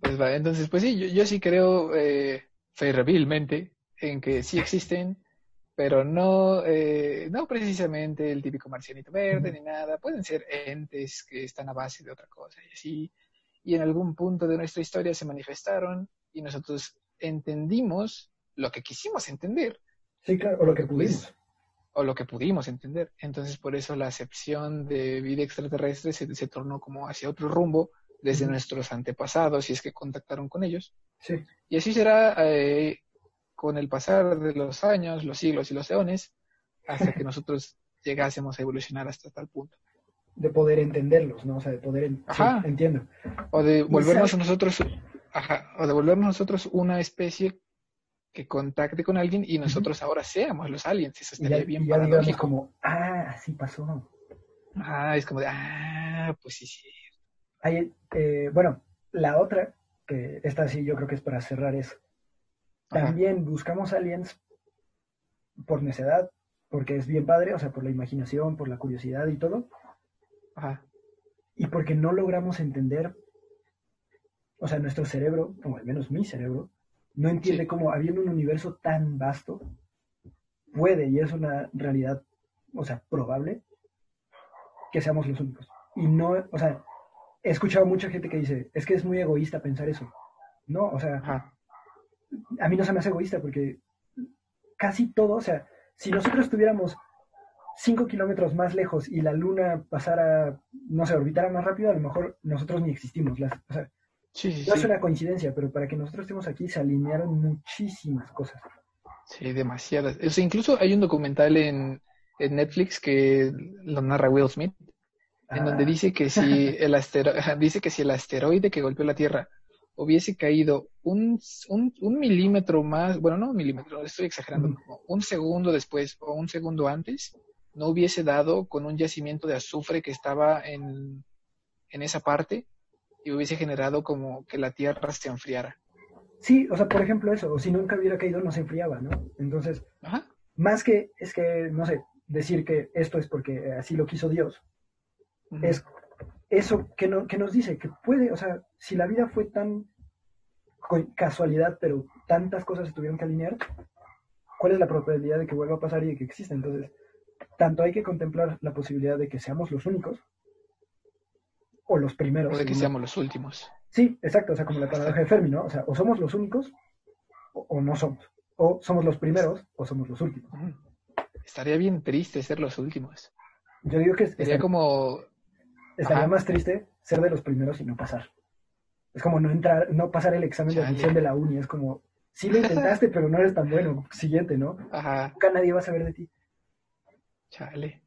Pues va, entonces, pues sí, yo, yo sí creo eh, fervilmente en que sí existen, pero no, eh, no precisamente el típico marcianito verde ni nada. Pueden ser entes que están a base de otra cosa y así. Y en algún punto de nuestra historia se manifestaron y nosotros entendimos lo que quisimos entender sí, claro, o lo que Pues, pudimos. o lo que pudimos entender. Entonces, por eso la acepción de vida extraterrestre se, se tornó como hacia otro rumbo desde nuestros antepasados, si es que contactaron con ellos. Sí. Y así será eh, con el pasar de los años, los siglos y los eones, hasta que nosotros llegásemos a evolucionar hasta tal punto. de poder entenderlos, ¿no? O sea, de poder... en- sí, Ajá. entiendo. O de volvernos nosotros, ajá, o de volvernos nosotros una especie que contacte con alguien y nosotros ahora seamos los aliens. Eso Y ya, estaría bien y ya paradójico. como, ah, así pasó. Ah, es como de, ah, pues sí, sí. Hay, eh, bueno, la otra, que esta sí yo creo que es para cerrar, es Ajá. también buscamos aliens por necedad, porque es bien padre, o sea, por la imaginación, por la curiosidad y todo, Ajá. y porque no logramos entender, o sea, nuestro cerebro, o al menos mi cerebro, no entiende Sí. cómo habiendo un universo tan vasto, puede, y es una realidad, o sea, probable, que seamos los únicos. Y no, o sea, he escuchado mucha gente que dice, es que es muy egoísta pensar eso. No, o sea, Ajá. a mí no se me hace egoísta porque casi todo, o sea, si nosotros estuviéramos 5 kilómetros más lejos y la luna pasara, no sé, orbitara más rápido, a lo mejor nosotros ni existimos. Las, o sea, Sí, sí, no es sí. una coincidencia, pero para que nosotros estemos aquí se alinearon muchísimas cosas. Sí, demasiadas. O sea, incluso hay un documental en, en Netflix que lo narra Will Smith, en donde Ah, dice que si el astero- dice que si el asteroide que golpeó la Tierra hubiese caído un, un, un milímetro más, bueno, no un milímetro, estoy exagerando, un segundo después o un segundo antes, no hubiese dado con un yacimiento de azufre que estaba en, en esa parte y hubiese generado como que la Tierra se enfriara. Sí, o sea, por ejemplo eso, o si nunca hubiera caído no se enfriaba, ¿no? Entonces, Ajá. más que, es que, no sé, decir que esto es porque así lo quiso Dios, es eso que, no, que nos dice que puede, o sea, si la vida fue tan casualidad, pero tantas cosas se tuvieron que alinear, ¿cuál es la probabilidad de que vuelva a pasar y de que exista? Entonces, tanto hay que contemplar la posibilidad de que seamos los únicos o los primeros. O de que seamos los últimos. Sí, exacto, o sea, como la paradoja de Fermi, ¿no? O sea, o somos los únicos o, o no somos. O somos los primeros o somos los últimos. Estaría bien triste ser los últimos. Yo digo que Sería como, estaría Ajá. más triste ser de los primeros y no pasar. Es como no entrar, no pasar el examen de admisión de la uni. Es como, sí lo intentaste, pero no eres tan bueno. Siguiente, ¿no? ajá, Nunca nadie va a saber de ti. chale.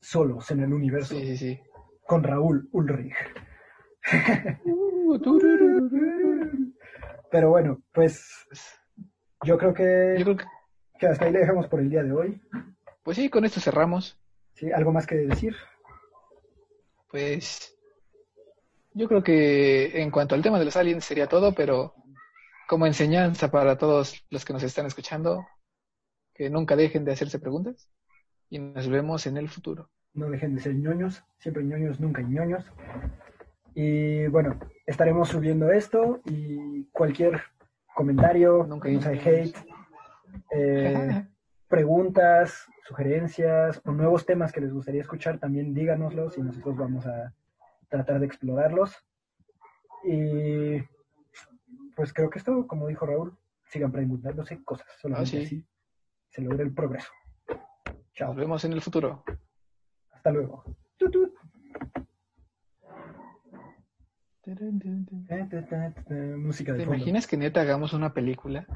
solos en el universo. Sí, sí, sí. Con Raúl Ulrich. Uh, Pero bueno, pues yo creo que, Yo creo que, que hasta ahí le dejamos por el día de hoy. pues sí, con esto cerramos. ¿Sí? ¿Algo más que decir? Pues yo creo que en cuanto al tema de los aliens sería todo, pero como enseñanza para todos los que nos están escuchando, que nunca dejen de hacerse preguntas y nos vemos en el futuro. No dejen de ser ñoños, siempre ñoños, nunca ñoños. Y bueno, estaremos subiendo esto y cualquier comentario, Nunca hate, eh, preguntas, sugerencias o nuevos temas que les gustaría escuchar, también díganoslos y nosotros vamos a tratar de explorarlos. Y pues creo que esto, como dijo Raúl, sigan preguntándose cosas, solamente Ah, sí. así se logra el progreso. Chao, Nos vemos en el futuro. Hasta luego. Música de ¿Te fondo. imaginas que neta hagamos una película